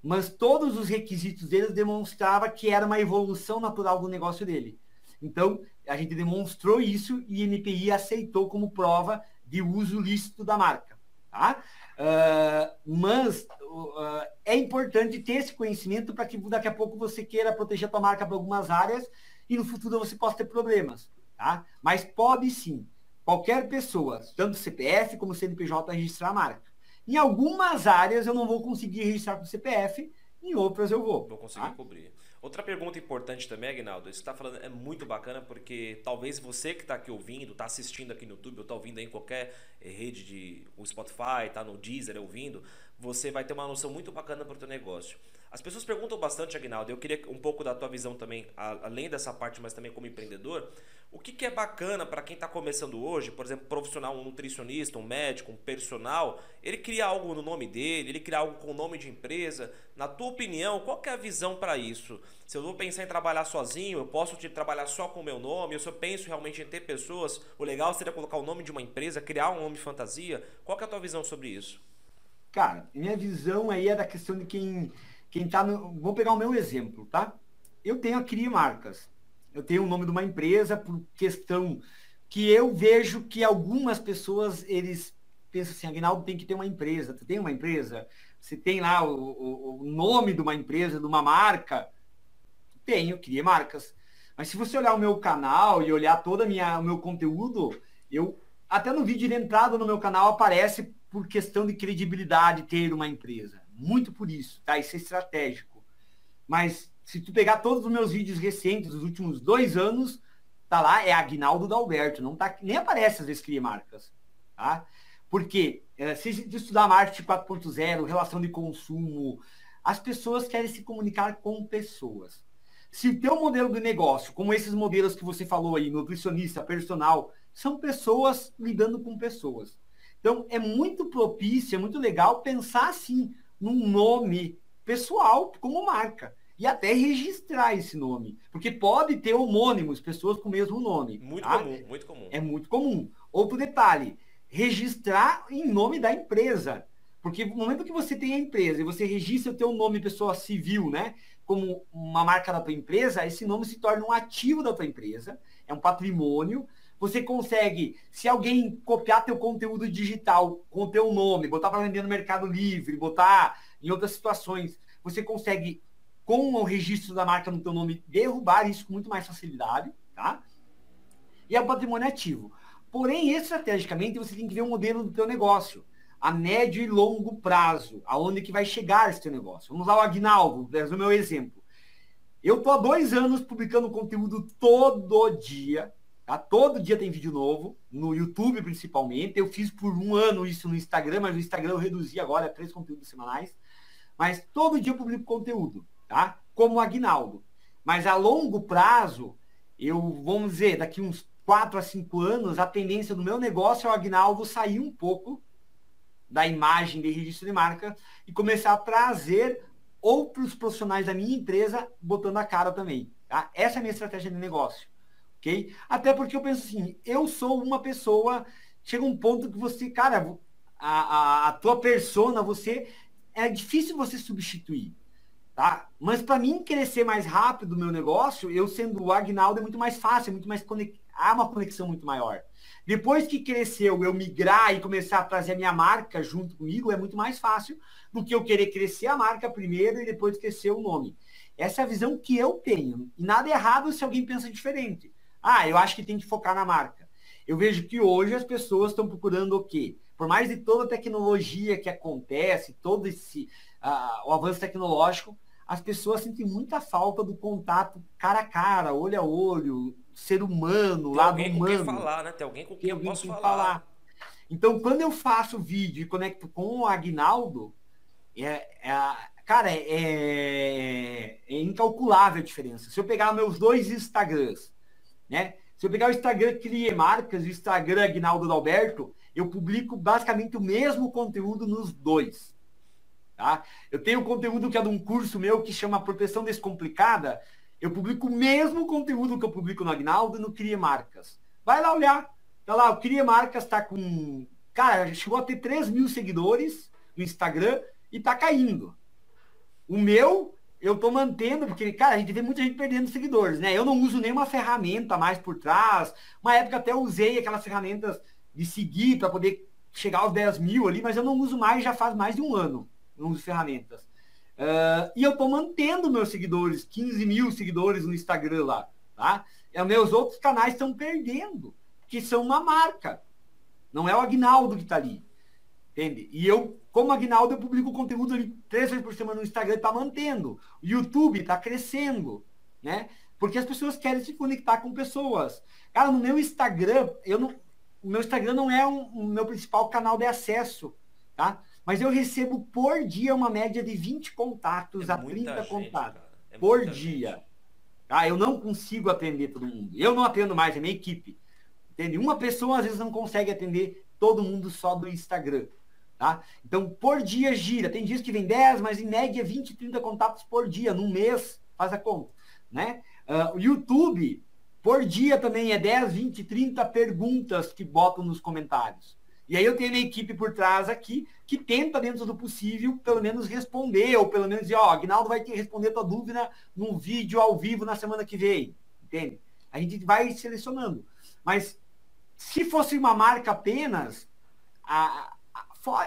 Mas todos os requisitos dele demonstrava que era uma evolução natural do negócio dele. Então, a gente demonstrou isso e a MPI aceitou como prova de uso lícito da marca. Tá? Uh, mas uh, é importante ter esse conhecimento para que daqui a pouco você queira proteger a tua marca para algumas áreas e no futuro você possa ter problemas, tá? Mas pode sim, qualquer pessoa, tanto CPF como CNPJ, registrar a marca. Em algumas áreas eu não vou conseguir registrar com CPF, em outras eu vou. Vou conseguir tá? cobrir. Outra pergunta importante também, Agnaldo, isso que está falando é muito bacana porque talvez você que está aqui ouvindo, está assistindo aqui no YouTube ou está ouvindo em qualquer eh, rede de o Spotify, está no Deezer ouvindo, você vai ter uma noção muito bacana para o teu negócio. As pessoas perguntam bastante, Agnaldo, eu queria um pouco da tua visão também, além dessa parte, mas também como empreendedor, o que, que é bacana para quem está começando hoje, por exemplo, profissional, um nutricionista, um médico, um personal, ele cria algo no nome dele, ele cria algo com o nome de empresa. Na tua opinião, qual é a visão para isso? Se eu vou pensar em trabalhar sozinho, eu posso trabalhar só com o meu nome, ou se eu penso realmente em ter pessoas, o legal seria colocar o nome de uma empresa, criar um nome fantasia. Qual é a tua visão sobre isso? Cara, minha visão aí é da questão de quem quem tá no. Vou pegar o meu exemplo, tá? Eu tenho a Cria Marcas. Eu tenho o nome de uma empresa por questão que eu vejo que algumas pessoas eles pensam assim, Aguinaldo tem que ter uma empresa. Tu tem uma empresa? Você tem lá o, o, o nome de uma empresa, de uma marca? Tenho, Cria Marcas. Mas se você olhar o meu canal e olhar todo minha, o meu conteúdo, eu até no vídeo de entrada no meu canal aparece por questão de credibilidade ter uma empresa. Muito por isso, tá? Isso é estratégico. Mas se tu pegar todos os meus vídeos recentes, dos últimos dois anos, tá lá, é Agnaldo Dalberto. Não tá, nem aparece às vezes cria marcas. Tá? Porque é, se estudar marketing 4.0, relação de consumo, as pessoas querem se comunicar com pessoas. Se o teu modelo de negócio, como esses modelos que você falou aí, nutricionista, personal, são pessoas lidando com pessoas. Então, é muito propício, é muito legal pensar assim, num nome pessoal como marca. E até registrar esse nome. Porque pode ter homônimos, pessoas com o mesmo nome. Muito tá? comum, muito comum. É muito comum. Outro detalhe, registrar em nome da empresa. Porque no momento que você tem a empresa e você registra o teu nome pessoa civil, né? Como uma marca da tua empresa, esse nome se torna um ativo da tua empresa, é um patrimônio. Você consegue, se alguém copiar teu conteúdo digital com teu nome, botar para vender no Mercado Livre, botar em outras situações, você consegue, com o registro da marca no teu nome, derrubar isso com muito mais facilidade, tá? E é um patrimônio ativo. Porém, estrategicamente, você tem que ver o modelo do teu negócio, a médio e longo prazo, aonde que vai chegar esse teu negócio. Vamos lá, o Agnaldo, no meu exemplo. Eu tô há dois anos publicando conteúdo todo dia, Tá? Todo dia tem vídeo novo, no YouTube principalmente. Eu fiz por um ano isso no Instagram, mas no Instagram eu reduzi agora a três conteúdos semanais. Mas todo dia eu publico conteúdo, tá? Como o Agnaldo. Mas a longo prazo, eu, vamos dizer, daqui uns quatro a cinco anos, a tendência do meu negócio é o Agnaldo sair um pouco da imagem de registro de marca e começar a trazer outros profissionais da minha empresa botando a cara também. Tá? Essa é a minha estratégia de negócio ok? Até porque eu penso assim, eu sou uma pessoa, chega um ponto que você, cara, a, a, a tua persona, você, é difícil você substituir, tá? Mas para mim crescer mais rápido o meu negócio, eu sendo o Agnaldo é muito mais fácil, é muito mais conect... há uma conexão muito maior. Depois que cresceu, eu migrar e começar a trazer a minha marca junto comigo, é muito mais fácil do que eu querer crescer a marca primeiro e depois crescer o nome. Essa é a visão que eu tenho. E nada errado se alguém pensa diferente. Ah, eu acho que tem que focar na marca. Eu vejo que hoje as pessoas estão procurando o quê? Por mais de toda a tecnologia que acontece, todo esse uh, o avanço tecnológico, as pessoas sentem muita falta do contato cara a cara, olho a olho, ser humano, Tem lado alguém humano. Com quem falar, né? Tem alguém com quem Tem eu posso falar. falar. Então, quando eu faço vídeo e conecto com o Agnaldo, é, é, cara, é, é incalculável a diferença. Se eu pegar meus dois Instagrams, né? Se eu pegar o Instagram Crie Marcas e o Instagram Agnaldo Alberto, eu publico basicamente o mesmo conteúdo nos dois. Tá? Eu tenho conteúdo que é de um curso meu que chama Proteção Descomplicada. Eu publico o mesmo conteúdo que eu publico no Agnaldo e no Crie Marcas. Vai lá olhar. Tá lá, o Crie Marcas está com. Cara, chegou a ter 3 mil seguidores no Instagram e tá caindo. O meu eu tô mantendo, porque, cara, a gente vê muita gente perdendo seguidores, né? Eu não uso nenhuma ferramenta mais por trás. Uma época até usei aquelas ferramentas de seguir para poder chegar aos 10 mil ali, mas eu não uso mais já faz mais de um ano. Não uso ferramentas. Uh, e eu tô mantendo meus seguidores, 15 mil seguidores no Instagram lá, tá? E os meus outros canais estão perdendo, que são uma marca. Não é o Agnaldo que está ali. Entende? E eu, como Agnaldo, eu publico conteúdo ali três vezes por semana no Instagram, está mantendo. O YouTube está crescendo, né? Porque as pessoas querem se conectar com pessoas. Cara, no meu Instagram, eu não, o meu Instagram não é um, o meu principal canal de acesso, tá? Mas eu recebo por dia uma média de 20 contatos É a muita 30 gente, contatos. É por dia. gente. Tá? Eu não consigo atender todo mundo. Eu não atendo mais, é minha equipe. Entende? Uma pessoa às vezes não consegue atender todo mundo só do Instagram. Tá? Então, por dia gira. Tem dias que vem 10, mas em média 20, 30 contatos por dia, num mês, faz a conta. Né? Ah, o YouTube, por dia também é 10, 20, 30 perguntas que botam nos comentários. E aí eu tenho minha equipe por trás aqui que tenta, dentro do possível, pelo menos responder, ou pelo menos dizer, ó, Agnaldo vai ter que responder tua dúvida num vídeo ao vivo na semana que vem. Entende? A gente vai selecionando. Mas se fosse uma marca apenas, a- a-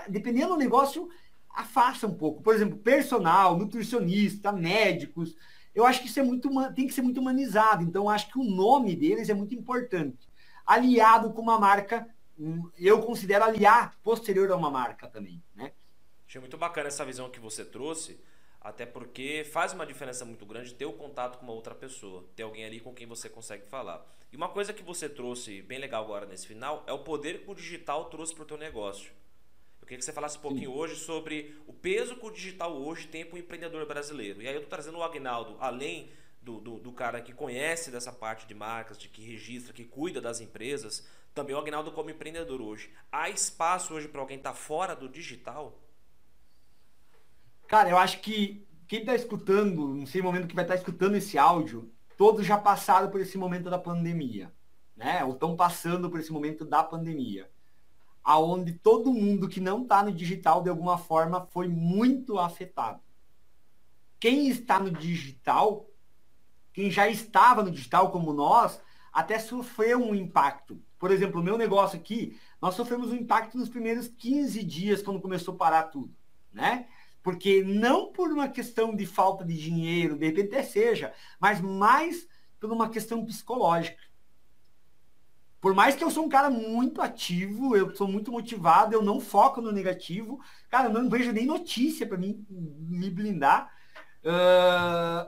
dependendo do negócio, afasta um pouco. Por exemplo, personal, nutricionista, médicos. Eu acho que isso é muito, tem que ser muito humanizado. Então, acho que o nome deles é muito importante. Aliado com uma marca, hum, eu considero aliar posterior a uma marca também, né? Achei muito bacana essa visão que você trouxe, até porque faz uma diferença muito grande ter o contato com uma outra pessoa, ter alguém ali com quem você consegue falar. E uma coisa que você trouxe bem legal agora nesse final é o poder que o digital trouxe para o teu negócio. Queria que você falasse um pouquinho hoje sobre o peso que o digital hoje tem para o empreendedor brasileiro. E aí eu estou trazendo o Agnaldo, além do, do, do cara que conhece dessa parte de marcas, de que registra, que cuida das empresas, também o Agnaldo como empreendedor hoje. Há espaço hoje para alguém estar fora do digital? Cara, eu acho que quem está escutando, não sei o momento que vai estar escutando esse áudio, todos já passaram por esse momento da pandemia, né? Ou estão passando por esse momento da pandemia, aonde todo mundo que não está no digital de alguma forma foi muito afetado. Quem está no digital, quem já estava no digital como nós, até sofreu um impacto. Por exemplo, o meu negócio aqui, nós sofremos um impacto nos primeiros 15 dias quando começou a parar tudo, né? Porque não por uma questão de falta de dinheiro, de repente até seja, mas mais por uma questão psicológica. Por mais que eu sou um cara muito ativo, eu sou muito motivado, eu não foco no negativo, cara, eu não vejo nem notícia para mim me blindar. Ah,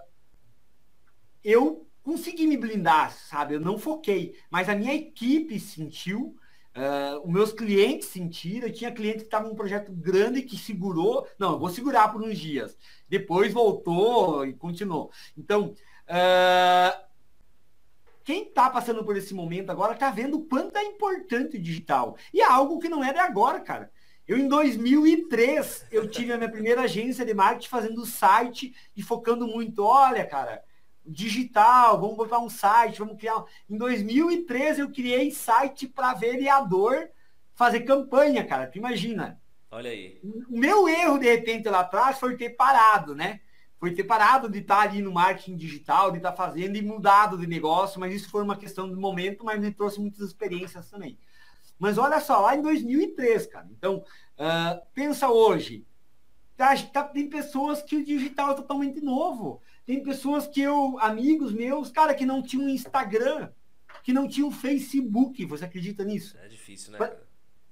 eu consegui me blindar, sabe? Eu não foquei, mas a minha equipe sentiu, Uh, os meus clientes sentiram, eu tinha cliente que estava num projeto grande que segurou, não, eu vou segurar por uns dias. Depois voltou e continuou. Então, uh, quem está passando por esse momento agora está vendo o quanto é importante o digital. E é algo que não é de agora, cara. Eu, em 2003, eu tive a minha primeira agência de marketing fazendo site e focando muito. Olha, cara, digital, vamos botar um site, vamos criar. Em 2013 eu criei site para vereador fazer campanha, cara. Tu imagina. Olha aí. O meu erro, de repente, lá atrás foi ter parado, né? Foi ter parado de estar ali no marketing digital, de estar fazendo e mudado de negócio, mas isso foi uma questão de momento, mas me trouxe muitas experiências também. Mas olha só, lá em 2003, cara. Então, uh, pensa hoje. Tá, tá, tem pessoas que o digital é totalmente novo. Tem pessoas que eu, amigos meus, cara, que não tinham Instagram, que não tinham Facebook. Você acredita nisso? É difícil, né? Pra,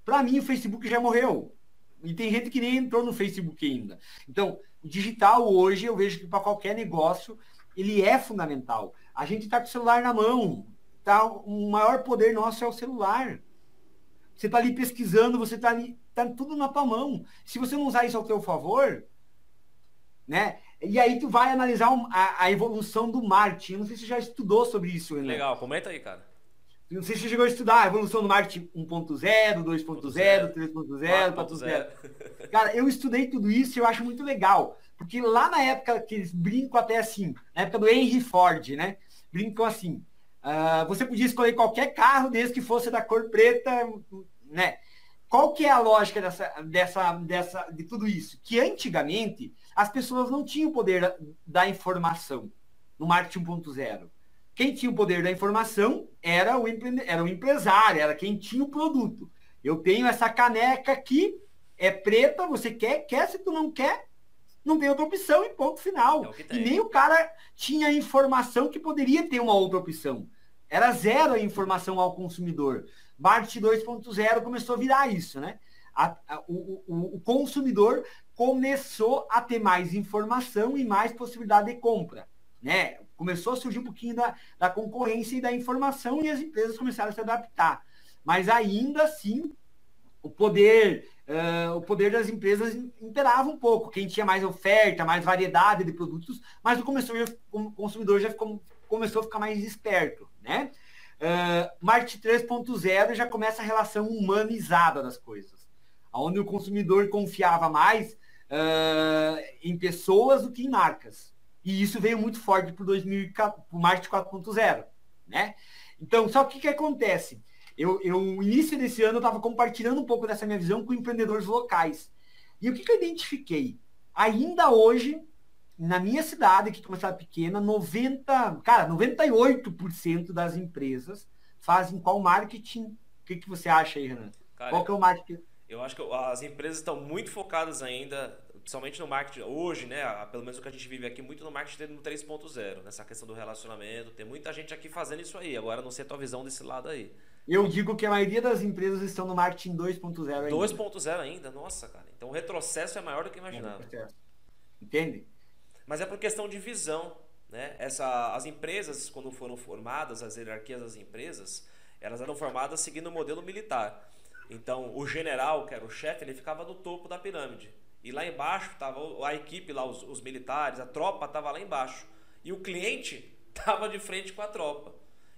pra mim, o Facebook já morreu. E tem gente que nem entrou no Facebook ainda. Então, o digital hoje, eu vejo que para qualquer negócio, ele é fundamental. A gente está com o celular na mão. Tá, o maior poder nosso é o celular. Você está ali pesquisando, você está ali, tá tudo na tua mão. Se você não usar isso ao teu favor, né? E aí tu vai analisar a, a evolução do marketing. Eu não sei se você já estudou sobre isso, Renan. Legal, comenta aí, cara. Não sei se você chegou a estudar a evolução do marketing 1.0, 2.0, 3.0, 4.0. Cara, eu estudei tudo isso e eu acho muito legal. Porque lá na época que eles brincam até assim, na época do Henry Ford, né? Brincam assim. Uh, você podia escolher qualquer carro desde que fosse da cor preta, né? Qual que é a lógica dessa, dessa, dessa, de tudo isso? Que antigamente as pessoas não tinham o poder da informação no marketing 1.0. Quem tinha o poder da informação era o, empre... era o empresário, era quem tinha o produto. Eu tenho essa caneca aqui, é preta, você quer, quer, se tu não quer, não tem outra opção e ponto final. É e nem o cara tinha informação que poderia ter uma outra opção. Era zero a informação ao consumidor. Marketing 2.0 começou a virar isso, né? A, a, o, o, o, consumidor começou a ter mais informação e mais possibilidade de compra, né? Começou a surgir um pouquinho da, da concorrência e da informação e as empresas começaram a se adaptar. Mas ainda assim, o poder uh, o poder das empresas imperava um pouco. Quem tinha mais oferta, mais variedade de produtos, mas o consumidor, o consumidor já ficou, começou a ficar mais esperto, né? Uh, Marketing 3.0 já começa a relação humanizada das coisas, onde o consumidor confiava mais uh, em pessoas do que em marcas. E isso veio muito forte para o Marketing 4.0, né? Então, só que o que acontece? Eu, eu, no início desse ano, eu estava compartilhando um pouco dessa minha visão com empreendedores locais. E o que, que eu identifiquei? Ainda hoje, na minha cidade, que é uma cidade pequena, 90, cara, 98% das empresas fazem qual marketing? O que, que você acha aí, Renan? Cara, qual que é o marketing? Eu acho que as empresas estão muito focadas ainda, principalmente no marketing hoje, né? Pelo menos o que a gente vive aqui, muito no marketing no 3.0, nessa questão do relacionamento. Tem muita gente aqui fazendo isso aí. Agora não sei a tua visão desse lado aí. Eu digo que a maioria das empresas estão no marketing 2.0 ainda. 2.0 ainda? Nossa, cara. Então o retrocesso é maior do que imaginava. Entende? Mas é por questão de visão. Né? Essa, as empresas, quando foram formadas, as hierarquias das empresas, elas eram formadas seguindo o modelo militar. Então, o general, que era o chefe, ele ficava no topo da pirâmide. E lá embaixo estava a equipe, lá, os, os militares, a tropa estava lá embaixo. E o cliente [LAUGHS] estava de frente com a tropa.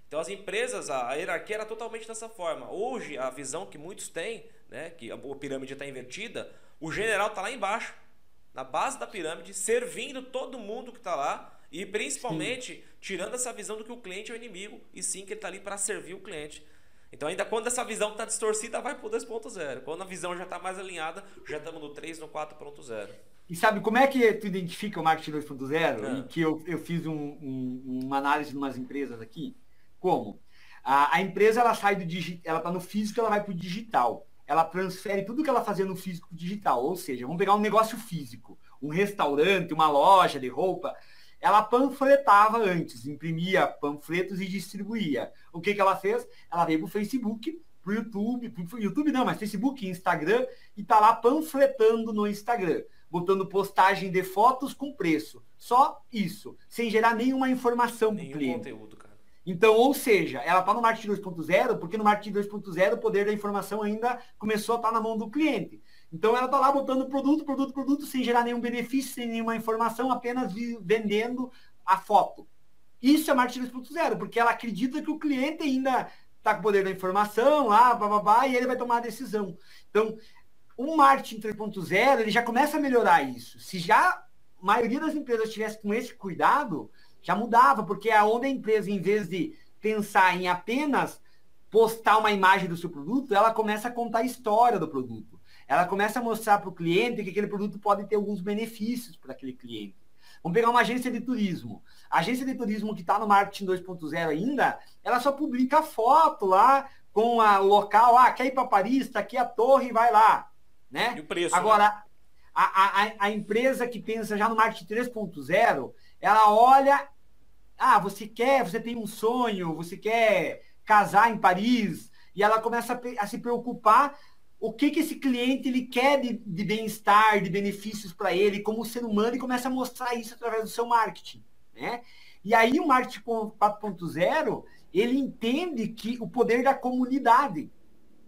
Então as empresas, a, a hierarquia era totalmente dessa forma. Hoje, a visão que muitos têm, né, que a, a pirâmide está invertida, o general está lá embaixo, na base da pirâmide, servindo todo mundo que está lá e principalmente sim. tirando essa visão do que o cliente é o inimigo e sim que ele está ali para servir o cliente. Então, ainda quando essa visão está distorcida, vai para o 2.0. Quando a visão já está mais alinhada, já estamos no 3, no 4.0. E sabe como é que tu identifica o marketing 2.0? É. E que eu, eu fiz um, um, uma análise de umas empresas aqui. Como? A, a empresa ela sai do digital, ela está no físico, ela vai para o digital. Ela transfere tudo que ela fazia no físico para digital. Ou seja, vamos pegar um negócio físico, um restaurante, uma loja de roupa. Ela panfletava antes, imprimia panfletos e distribuía. O que, que ela fez? Ela veio para o Facebook, para o YouTube, pro YouTube não, mas Facebook, Instagram, e está lá panfletando no Instagram, botando postagem de fotos com preço. Só isso, sem gerar nenhuma informação para o cliente. Conteúdo, cara. Então, ou seja, ela está no marketing 2.0, porque no marketing 2.0 o poder da informação ainda começou a estar tá na mão do cliente. Então ela está lá botando produto, produto, produto, sem gerar nenhum benefício, sem nenhuma informação, apenas vendendo a foto. Isso é marketing 2.0, porque ela acredita que o cliente ainda está com o poder da informação, lá, blá, e ele vai tomar a decisão. Então, o marketing 3.0, ele já começa a melhorar isso. Se já a maioria das empresas tivesse com esse cuidado, já mudava, porque é onde a empresa, em vez de pensar em apenas postar uma imagem do seu produto, ela começa a contar a história do produto. Ela começa a mostrar para o cliente que aquele produto pode ter alguns benefícios para aquele cliente. Vamos pegar uma agência de turismo. A agência de turismo que está no marketing 2.0 ainda, ela só publica foto lá com a, o local. Ah, quer ir para Paris, está aqui a torre, vai lá. Né? E o preço. Agora, né? a, a, a empresa que pensa já no marketing 3.0, ela olha ah, você quer, você tem um sonho, você quer casar em Paris, e ela começa a, a se preocupar o que, que esse cliente ele quer de, de bem-estar, de benefícios para ele, como ser humano, e começa a mostrar isso através do seu marketing. Né? E aí o marketing 4.0, ele entende que o poder da comunidade,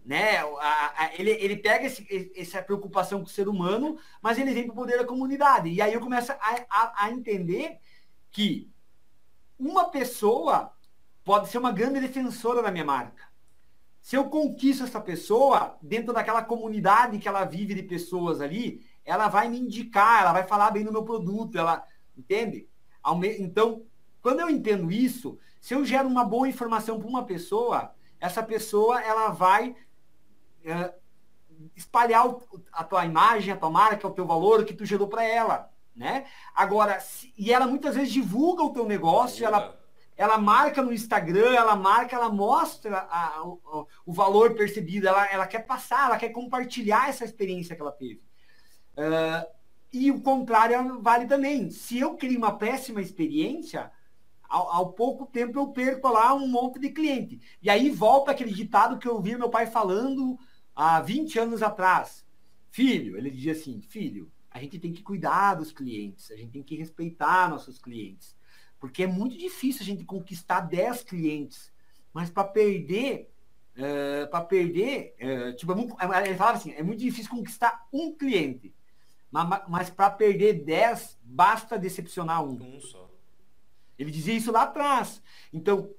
né? A, a, ele, ele pega esse, essa preocupação com o ser humano, mas ele vem para o poder da comunidade. E aí eu começo a, a, a entender que uma pessoa pode ser uma grande defensora da minha marca. Se eu conquisto essa pessoa, dentro daquela comunidade que ela vive de pessoas ali, ela vai me indicar, ela vai falar bem do meu produto, ela entende? Então, quando eu entendo isso, se eu gero uma boa informação para uma pessoa, essa pessoa ela vai é, espalhar a tua imagem, a tua marca, o teu valor, o que tu gerou para ela né? Agora, se, e ela muitas vezes divulga o teu negócio, ela, ela marca no Instagram, ela marca, ela mostra a, o, o, valor percebido, ela, ela quer passar, ela quer compartilhar essa experiência que ela teve. Uh, E o contrário vale também. Se eu crio uma péssima experiência, ao, ao, pouco tempo eu perco lá um monte de cliente. E aí volta aquele ditado que eu ouvi meu pai falando há 20 anos atrás. Filho, ele dizia assim, filho, a gente tem que cuidar dos clientes, a gente tem que respeitar nossos clientes. Porque é muito difícil a gente conquistar 10 clientes. Mas para perder, uh, eh, para perder, uh, tipo, é muito, ele falava assim, é muito difícil conquistar um cliente. Mas, mas para perder 10, basta decepcionar um. Um só. Ele dizia isso lá atrás. Então,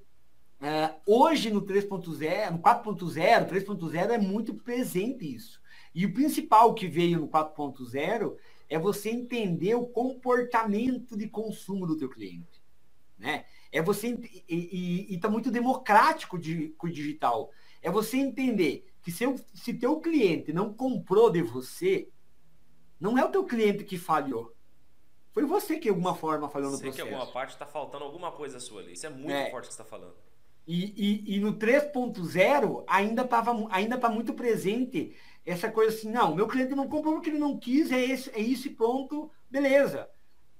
uh, hoje no 3.0, no 4.0, 3.0 é muito presente isso. E o principal que veio no 4.0 é você entender o comportamento de consumo do teu cliente. Né? É você e está muito democrático de, com o digital. É você entender que se, eu, se teu cliente não comprou de você, não é o teu cliente que falhou. Foi você que de alguma forma falhou no Sei processo. que alguma parte está faltando alguma coisa sua ali. Isso é muito é. forte que você está falando. E, e, e no 3.0 ainda estava ainda tá muito presente essa coisa assim, não, meu cliente não comprou porque ele não quis, é, esse, é isso e pronto, beleza.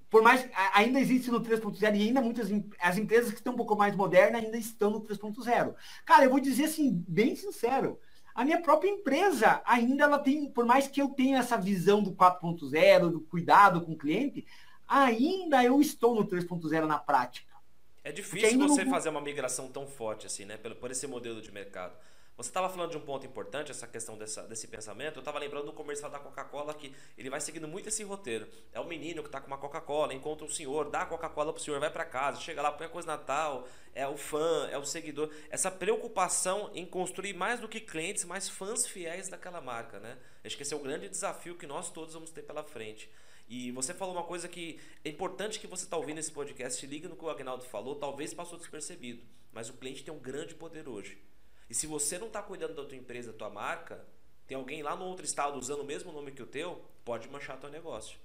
Por mais ainda existe no 3.0 e ainda muitas as empresas que estão um pouco mais modernas ainda estão no 3.0. Cara, eu vou dizer assim, bem sincero, a minha própria empresa ainda ela tem, por mais que eu tenha essa visão do 4.0, do cuidado com o cliente, ainda eu estou no 3.0 na prática. É difícil você não... fazer uma migração tão forte assim, né? Por, por esse modelo de mercado. Você estava falando de um ponto importante, essa questão dessa, desse pensamento. Eu estava lembrando do comercial da Coca-Cola que ele vai seguindo muito esse roteiro. É o menino que está com uma Coca-Cola, encontra o senhor, dá a Coca-Cola pro senhor, vai para casa, chega lá, põe a coisa Natal, é o fã, é o seguidor. Essa preocupação em construir mais do que clientes, mais fãs fiéis daquela marca, né? Acho que esse é o grande desafio que nós todos vamos ter pela frente. E você falou uma coisa que é importante que você está ouvindo esse podcast, se liga no que o Agnaldo falou, talvez passou despercebido, mas o cliente tem um grande poder hoje. E se você não está cuidando da tua empresa, da tua marca, tem alguém lá no outro estado usando o mesmo nome que o teu, pode manchar teu negócio.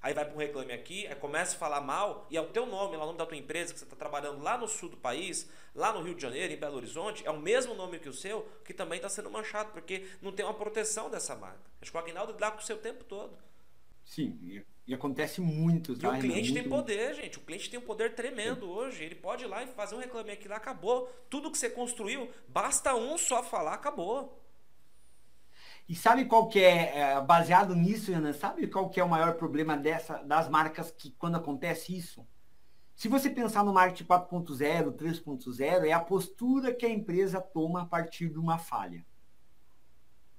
Aí vai para um reclame aqui, aí começa a falar mal, e é o teu nome, lá o nome da tua empresa, que você está trabalhando lá no sul do país, lá no Rio de Janeiro, em Belo Horizonte, é o mesmo nome que o seu, que também está sendo manchado, porque não tem uma proteção dessa marca. Acho que o Agnaldo dá com o seu tempo todo. Sim, e acontece muito, tá? E o cliente muito... tem poder, gente. O cliente tem um poder tremendo hoje. Ele pode ir lá e fazer um reclame aqui lá, acabou. Tudo que você construiu, basta um só falar, acabou. E sabe qual que é, é baseado nisso, Ana, sabe qual que é o maior problema dessa, das marcas que quando acontece isso? Se você pensar no marketing 4.0, 3.0, é a postura que a empresa toma a partir de uma falha.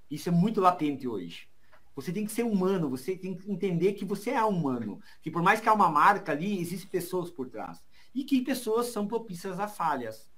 Isso é muito latente hoje. Você tem que ser humano, você tem que entender que você é humano. Que por mais que há uma marca ali, existem pessoas por trás. E que pessoas são propícias a falhas.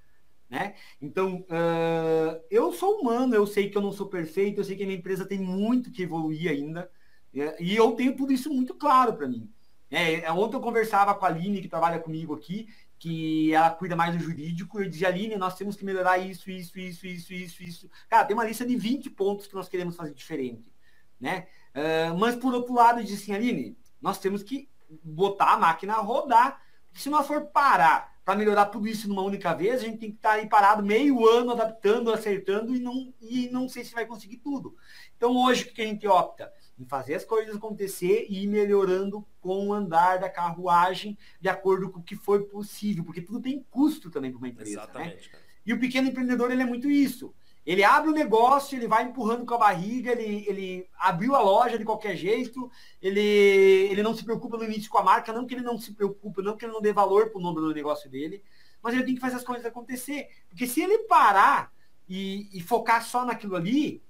Né? Então, uh, eu sou humano, eu sei que eu não sou perfeito, eu sei que a minha empresa tem muito que evoluir ainda. É, e eu tenho tudo isso muito claro para mim. É, é, ontem eu conversava com a Aline, que trabalha comigo aqui, que ela cuida mais do jurídico, eu dizia, Aline, nós temos que melhorar isso, isso, isso, isso, isso, isso. Cara, tem uma lista de 20 pontos que nós queremos fazer diferente né? Uh, mas por outro lado, disse assim, Aline, nós temos que botar a máquina a rodar. Se nós for parar para melhorar tudo isso numa única vez, a gente tem que estar tá aí parado meio ano adaptando, acertando e não, e não sei se vai conseguir tudo. Então hoje o que a gente opta? Em fazer as coisas acontecer e ir melhorando com o andar da carruagem de acordo com o que for possível, porque tudo tem custo também para uma empresa. Né? Exatamente, né? E o pequeno empreendedor ele é muito isso. Ele abre o negócio, ele vai empurrando com a barriga, ele, ele abriu a loja de qualquer jeito, ele, ele não se preocupa no início com a marca, não que ele não se preocupe, não que ele não dê valor para o nome do negócio dele, mas ele tem que fazer as coisas acontecer. Porque se ele parar e, e focar só naquilo ali,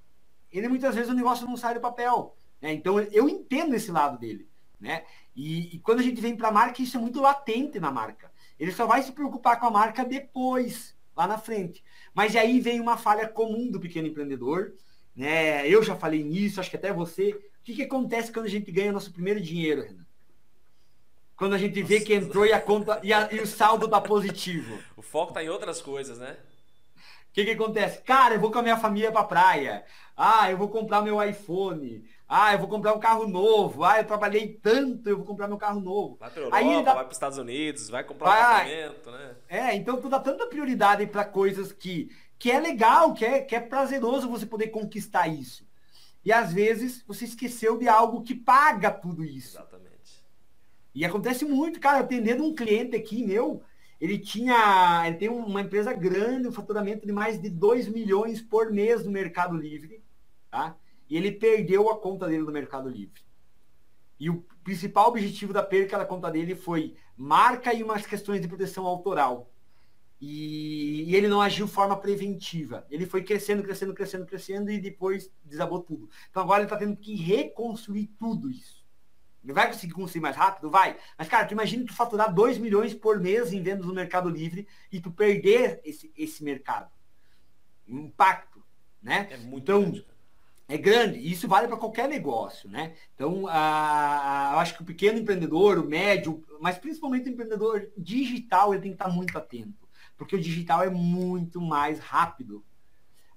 ele muitas vezes o negócio não sai do papel. Né? Então eu entendo esse lado dele. Né? E, e quando a gente vem para a marca, isso é muito latente na marca. Ele só vai se preocupar com a marca depois, lá na frente. Mas aí vem uma falha comum do pequeno empreendedor. Né? Eu já falei nisso, acho que até você. O que, que acontece quando a gente ganha nosso primeiro dinheiro, Renan? Quando a gente vê que entrou e a conta e, a, e o saldo tá positivo. O foco tá em outras coisas, né? O que, que acontece? Cara, eu vou com a minha família pra praia. Ah, eu vou comprar meu iPhone. Ah, eu vou comprar um carro novo. Ah, eu trabalhei tanto, eu vou comprar meu carro novo. Vai para Europa, Aí dá... vai para os Estados Unidos, vai comprar vai... um apartamento, né? É, então tu dá tanta prioridade para coisas que, que é legal, que é, que é prazeroso você poder conquistar isso. E às vezes você esqueceu de algo que paga tudo isso. Exatamente. E acontece muito, cara, atendendo um cliente aqui meu, ele tinha, ele tem uma empresa grande, um faturamento de mais de 2 milhões por mês no Mercado Livre, tá? E ele perdeu a conta dele no Mercado Livre. E o principal objetivo da perca da conta dele foi marca e umas questões de proteção autoral. E, e, ele não agiu de forma preventiva. Ele foi crescendo, crescendo, crescendo, crescendo e depois desabou tudo. Então agora ele está tendo que reconstruir tudo isso. Ele vai conseguir construir mais rápido? Vai. Mas, cara, tu imagina tu faturar 2 milhões por mês em vendas no Mercado Livre e tu perder esse, esse mercado. Um impacto, né? É muito então, grande. É grande. E isso vale para qualquer negócio, né? Então, a, a, eu acho que o pequeno empreendedor, o médio, mas principalmente o empreendedor digital, ele tem que estar muito atento porque o digital é muito mais rápido.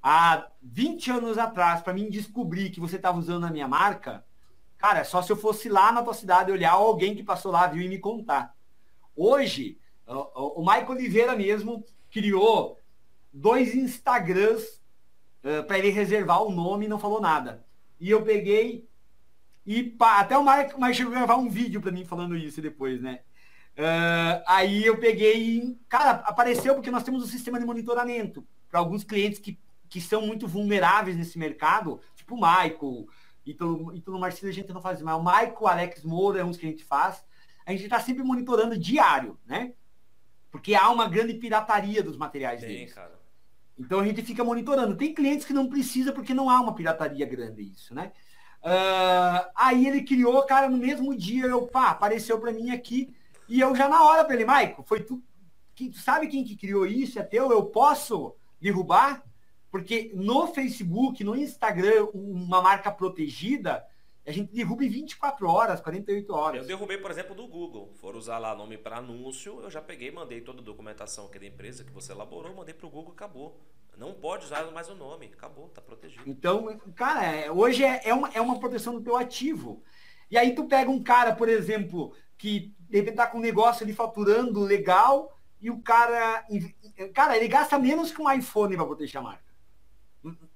Há 20 anos atrás, para mim descobrir que você estava usando a minha marca, cara, só se eu fosse lá na tua cidade olhar alguém que passou lá, viu e me contar. Hoje, o Michael Oliveira mesmo criou dois Instagrams uh, para ele reservar o nome e não falou nada. E eu peguei e pá, até o Michael chegou a gravar um vídeo para mim falando isso depois, né? Uh, aí eu peguei, cara, apareceu porque nós temos um sistema de monitoramento para alguns clientes que, que são muito vulneráveis nesse mercado, tipo o Michael, Ítalo, Ítalo Marcelo a gente não faz, mas o Michael, Alex Moura é uns que a gente faz. A gente está sempre monitorando diário, né? Porque há uma grande pirataria dos materiais Tem, deles. Cara. Então a gente fica monitorando. Tem clientes que não precisa porque não há uma pirataria grande isso, né? Uh, aí ele criou, cara, no mesmo dia, eu, pá, apareceu para mim aqui e eu já na hora para ele, Maico, foi tu, que, tu sabe quem que criou isso? É teu? Eu posso derrubar? Porque no Facebook, no Instagram, uma marca protegida, a gente derruba em 24 horas, 48 horas. Eu derrubei, por exemplo, do Google. For usar lá nome para anúncio, eu já peguei, mandei toda a documentação aqui da empresa que você elaborou, mandei para o Google, acabou. Não pode usar mais o nome, acabou, tá protegido. Então, cara, é, hoje é, é, uma, é uma proteção do teu ativo. E aí tu pega um cara, por exemplo, que de repente tá com um negócio ali faturando legal e o cara. Cara, ele gasta menos que um iPhone para proteger a marca.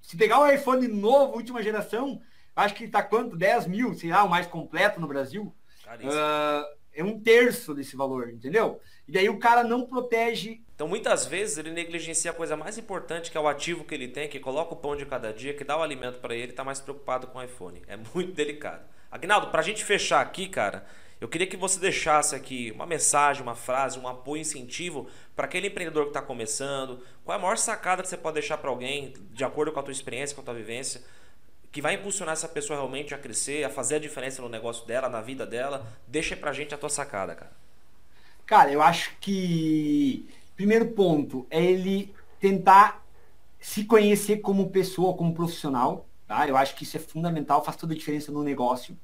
Se pegar um iPhone novo, última geração, acho que tá quanto? 10 mil, sei lá, o mais completo no Brasil. Uh, é um terço desse valor, entendeu? E daí o cara não protege. Então, muitas vezes, ele negligencia a coisa mais importante, que é o ativo que ele tem, que coloca o pão de cada dia, que dá o alimento para ele, tá mais preocupado com o iPhone. É muito [LAUGHS] delicado. Agnaldo, pra gente fechar aqui, cara, eu queria que você deixasse aqui uma mensagem, uma frase, um apoio, incentivo para aquele empreendedor que está começando. Qual é a maior sacada que você pode deixar para alguém, de acordo com a tua experiência, com a tua vivência, que vai impulsionar essa pessoa realmente a crescer, a fazer a diferença no negócio dela, na vida dela? Deixa para a gente a tua sacada, cara. Cara, eu acho que primeiro ponto é ele tentar se conhecer como pessoa, como profissional, tá? Eu acho que isso é fundamental, faz toda a diferença no negócio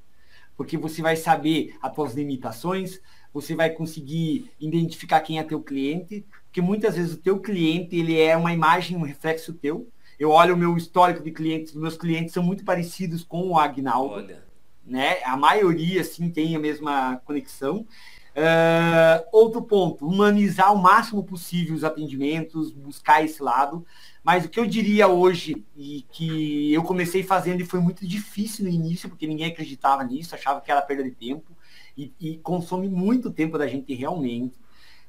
porque você vai saber as suas limitações, você vai conseguir identificar quem é teu cliente, porque muitas vezes o teu cliente ele é uma imagem, um reflexo teu. Eu olho o meu histórico de clientes, meus clientes são muito parecidos com o Agnaldo. Olha. Né? A maioria, sim, tem a mesma conexão. Uh, outro ponto, humanizar o máximo possível os atendimentos, buscar esse lado. Mas o que eu diria hoje, e que eu comecei fazendo e foi muito difícil no início, porque ninguém acreditava nisso, achava que era perda de tempo, e, e consome muito tempo da gente realmente,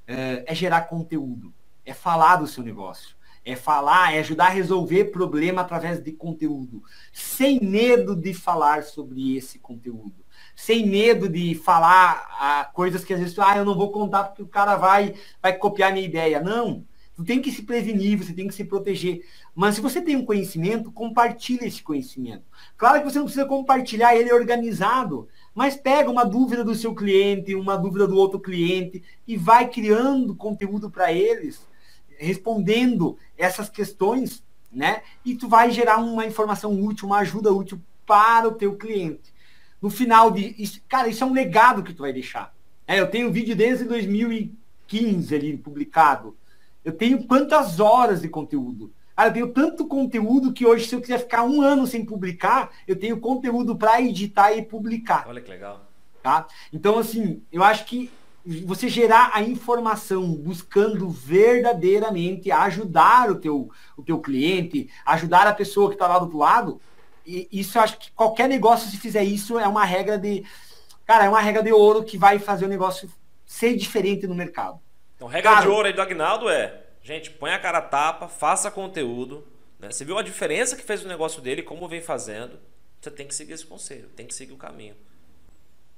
é, é gerar conteúdo, é falar do seu negócio, é falar, é ajudar a resolver problema através de conteúdo, sem medo de falar sobre esse conteúdo sem medo de falar ah, coisas que às vezes, ah, eu não vou contar porque o cara vai, vai copiar minha ideia. Não. Tu tem que se prevenir, você tem que se proteger. Mas se você tem um conhecimento, compartilhe esse conhecimento. Claro que você não precisa compartilhar ele organizado, mas pega uma dúvida do seu cliente, uma dúvida do outro cliente e vai criando conteúdo para eles, respondendo essas questões, né? E tu vai gerar uma informação útil, uma ajuda útil para o teu cliente. No final de, isso, cara, isso é um legado que tu vai deixar. É, eu tenho um vídeo desde 2015 ali publicado eu tenho quantas horas de conteúdo? Ah, eu tenho tanto conteúdo que hoje, se eu quiser ficar um ano sem publicar, eu tenho conteúdo para editar e publicar. Olha que legal. Tá? Então, assim, eu acho que você gerar a informação buscando verdadeiramente ajudar o teu, o teu cliente, ajudar a pessoa que está lá do outro lado, e isso eu acho que qualquer negócio, se fizer isso, é uma regra de. Cara, é uma regra de ouro que vai fazer o negócio ser diferente no mercado. Então, regra cara, de ouro aí do Agnaldo é, gente, põe a cara a tapa, faça conteúdo. Né? Você viu a diferença que fez o negócio dele, como vem fazendo. Você tem que seguir esse conselho, tem que seguir o caminho.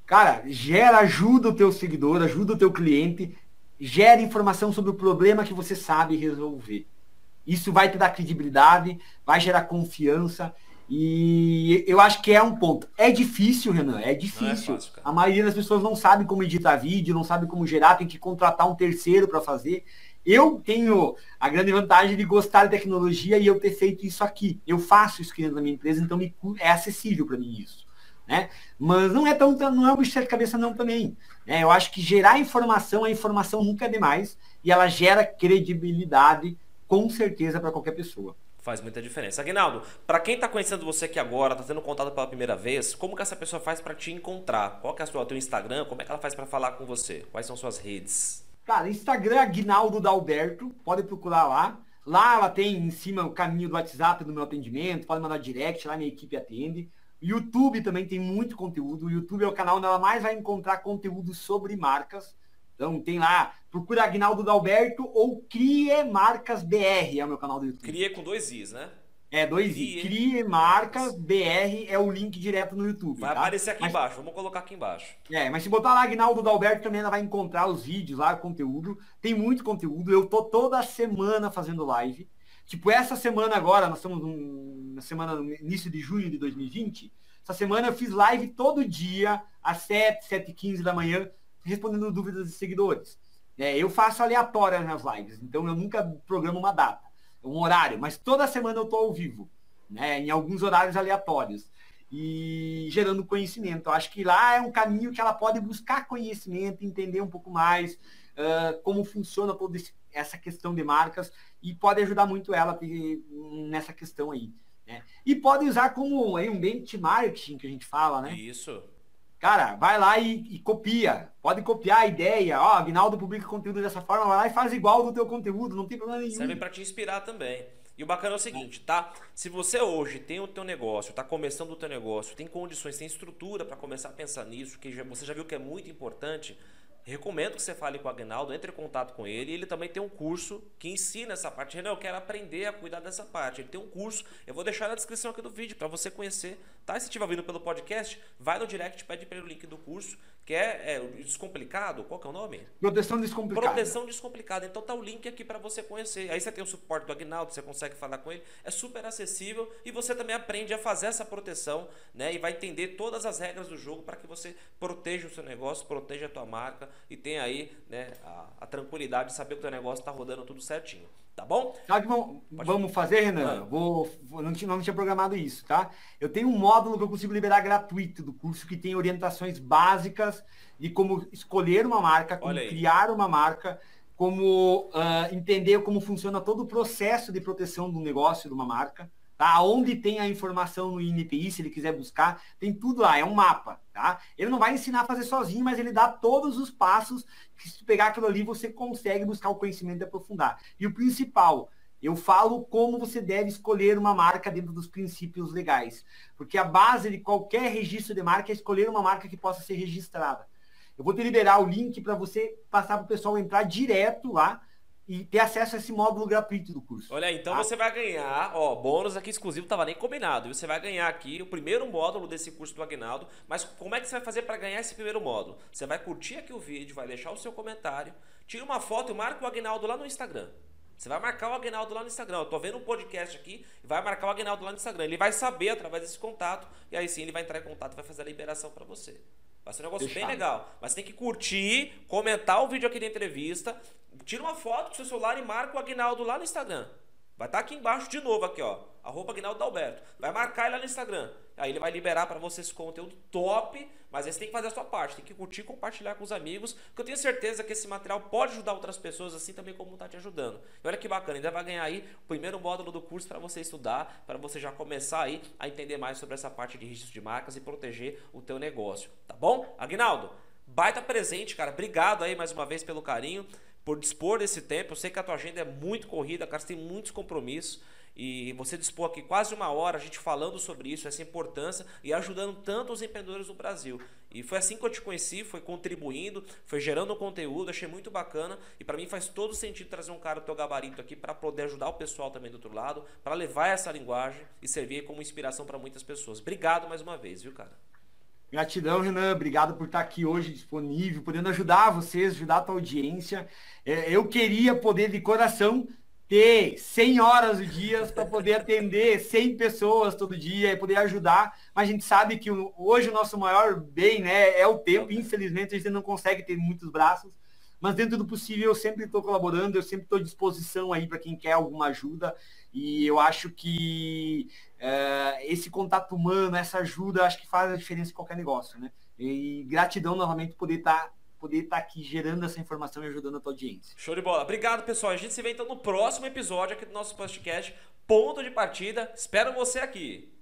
Cara, gera, ajuda o teu seguidor, ajuda o teu cliente, gera informação sobre o problema que você sabe resolver. Isso vai te dar credibilidade, vai gerar confiança e eu acho que é um ponto. É difícil, Renan, é difícil. É fácil, a maioria das pessoas não sabe como editar vídeo, não sabe como gerar, tem que contratar um terceiro para fazer. Eu tenho a grande vantagem de gostar de tecnologia e eu ter feito isso aqui. Eu faço isso dentro da minha empresa, então é acessível para mim isso. Né? Mas não é tão, não é um bicho de cabeça não também. Né? Eu acho que gerar informação, a informação nunca é demais e ela gera credibilidade com certeza para qualquer pessoa. Faz muita diferença. Aguinaldo, para quem está conhecendo você aqui agora, está tendo contato pela primeira vez, como que essa pessoa faz para te encontrar? Qual que é o teu Instagram? Como é que ela faz para falar com você? Quais são suas redes? Cara, Instagram Aguinaldo Dalberto, pode procurar lá. Lá ela tem em cima o caminho do WhatsApp do meu atendimento, pode mandar direct, lá minha equipe atende. YouTube também tem muito conteúdo. O YouTube é o canal onde ela mais vai encontrar conteúdo sobre marcas. Então tem lá, procura Agnaldo Dalberto ou Crie Marcas BR, é o meu canal do YouTube. Crie com dois Is, né? É, dois I. Crie Marcas BR é o link direto no YouTube. Vai tá? aparecer aqui mas, embaixo, vamos colocar aqui embaixo. É, mas se botar lá Agnaldo Dalberto também ela vai encontrar os vídeos lá, o conteúdo. Tem muito conteúdo. Eu tô toda semana fazendo live. Tipo, essa semana agora, nós estamos na semana no início de junho de 2020. Essa semana eu fiz live todo dia, às 7, 7 e 15 da manhã, respondendo dúvidas de seguidores. É, eu faço aleatórias nas lives, então eu nunca programo uma data um horário, mas toda semana eu estou ao vivo, né? Em alguns horários aleatórios. E gerando conhecimento. Eu acho que lá é um caminho que ela pode buscar conhecimento, entender um pouco mais uh, como funciona toda essa questão de marcas e pode ajudar muito ela nessa questão aí. Né? E pode usar como aí, um benchmarking que a gente fala, né? Isso. Cara, vai lá e, e, copia. Pode copiar a ideia. Ó, Agnaldo publica conteúdo dessa forma, vai lá e faz igual do teu conteúdo, não tem problema nenhum. Serve para te inspirar também. E o bacana é o seguinte, tá? Se você hoje tem o teu negócio, está começando o teu negócio, tem condições, tem estrutura para começar a pensar nisso, que já, você já viu que é muito importante, Recomendo que você fale com o Agnaldo, entre em contato com ele. Ele também tem um curso que ensina essa parte. Renan, eu quero aprender a cuidar dessa parte. Ele tem um curso, eu vou deixar na descrição aqui do vídeo para você conhecer. Tá? E se estiver vindo pelo podcast, vai no direct, pede para ele o link do curso, que é, é Descomplicado. Qual que é o nome? Proteção Descomplicada. Proteção Descomplicada. Então tá o link aqui para você conhecer. Aí você tem o suporte do Agnaldo, você consegue falar com ele. É super acessível e você também aprende a fazer essa proteção, né? E vai entender todas as regras do jogo para que você proteja o seu negócio, proteja a tua marca e tenha aí né, a, a tranquilidade de saber que o teu negócio está rodando tudo certinho. Tá bom? Sabe o que vamos, fazer, Renan? Ah. Vou, não, tinha, não tinha programado isso, tá? Eu tenho um módulo que eu consigo liberar gratuito do curso que tem orientações básicas de como escolher uma marca, como criar uma marca, como uh, entender como funciona todo o processo de proteção do negócio de uma marca. Tá? Onde tem a informação no INPI, se ele quiser buscar, tem tudo lá, é um mapa. Tá? Ele não vai ensinar a fazer sozinho, mas ele dá todos os passos que se pegar aquilo ali, você consegue buscar o conhecimento e aprofundar. E o principal, eu falo como você deve escolher uma marca dentro dos princípios legais. Porque a base de qualquer registro de marca é escolher uma marca que possa ser registrada. Eu vou te liberar o link para você passar para o pessoal entrar direto lá e ter acesso a esse módulo gratuito do curso. Olha então tá? você vai ganhar, ó, bônus aqui exclusivo, tava nem combinado. Você vai ganhar aqui o primeiro módulo desse curso do Agnaldo, mas como é que você vai fazer para ganhar esse primeiro módulo? Você vai curtir aqui o vídeo, vai deixar o seu comentário, tira uma foto e marca o Agnaldo lá no Instagram. Você vai marcar o Agnaldo lá no Instagram. Eu tô vendo um podcast aqui e vai marcar o Agnaldo lá no Instagram. Ele vai saber através desse contato e aí sim ele vai entrar em contato e vai fazer a liberação para você. Vai ser um negócio Deixado. bem legal. Mas tem que curtir, comentar o vídeo aqui da entrevista, tira uma foto com seu celular e marca o Agnaldo lá no Instagram. Vai estar tá aqui embaixo de novo, aqui, ó. Arroba Aguinaldo Dalberto. Vai marcar ele lá no Instagram. Aí ele vai liberar para você esse conteúdo top, mas aí você tem que fazer a sua parte. Tem que curtir compartilhar com os amigos, porque eu tenho certeza que esse material pode ajudar outras pessoas, assim também como está te ajudando. E olha que bacana, ainda vai ganhar aí o primeiro módulo do curso para você estudar, para você já começar aí a entender mais sobre essa parte de registro de marcas e proteger o teu negócio. Tá bom? Aguinaldo, baita presente, cara. Obrigado aí mais uma vez pelo carinho por dispor desse tempo. Eu sei que a tua agenda é muito corrida, cara, você tem muitos compromissos. E você dispor aqui quase uma hora a gente falando sobre isso, essa importância e ajudando tanto os empreendedores do Brasil. E foi assim que eu te conheci, foi contribuindo, foi gerando conteúdo, achei muito bacana. E para mim faz todo sentido trazer um cara do teu gabarito aqui para poder ajudar o pessoal também do outro lado, para levar essa linguagem e servir como inspiração para muitas pessoas. Obrigado mais uma vez, viu, cara? Gratidão, Renan. Obrigado por estar aqui hoje disponível, podendo ajudar vocês, ajudar a tua audiência. É, eu queria poder, de coração, ter 100 horas o dia para poder atender 100 pessoas todo dia e poder ajudar. Mas a gente sabe que hoje o nosso maior bem né, é o tempo. Infelizmente, a gente não consegue ter muitos braços. Mas dentro do possível, eu sempre estou colaborando, eu sempre estou à disposição aí para quem quer alguma ajuda. E eu acho que é, esse contato humano, essa ajuda, acho que faz a diferença em qualquer negócio. Né? E gratidão novamente poder estar tá poder estar tá aqui gerando essa informação e ajudando a tua audiência. Show de bola. Obrigado, pessoal. A gente se vê então no próximo episódio aqui do nosso podcast Ponto de Partida. Espero você aqui.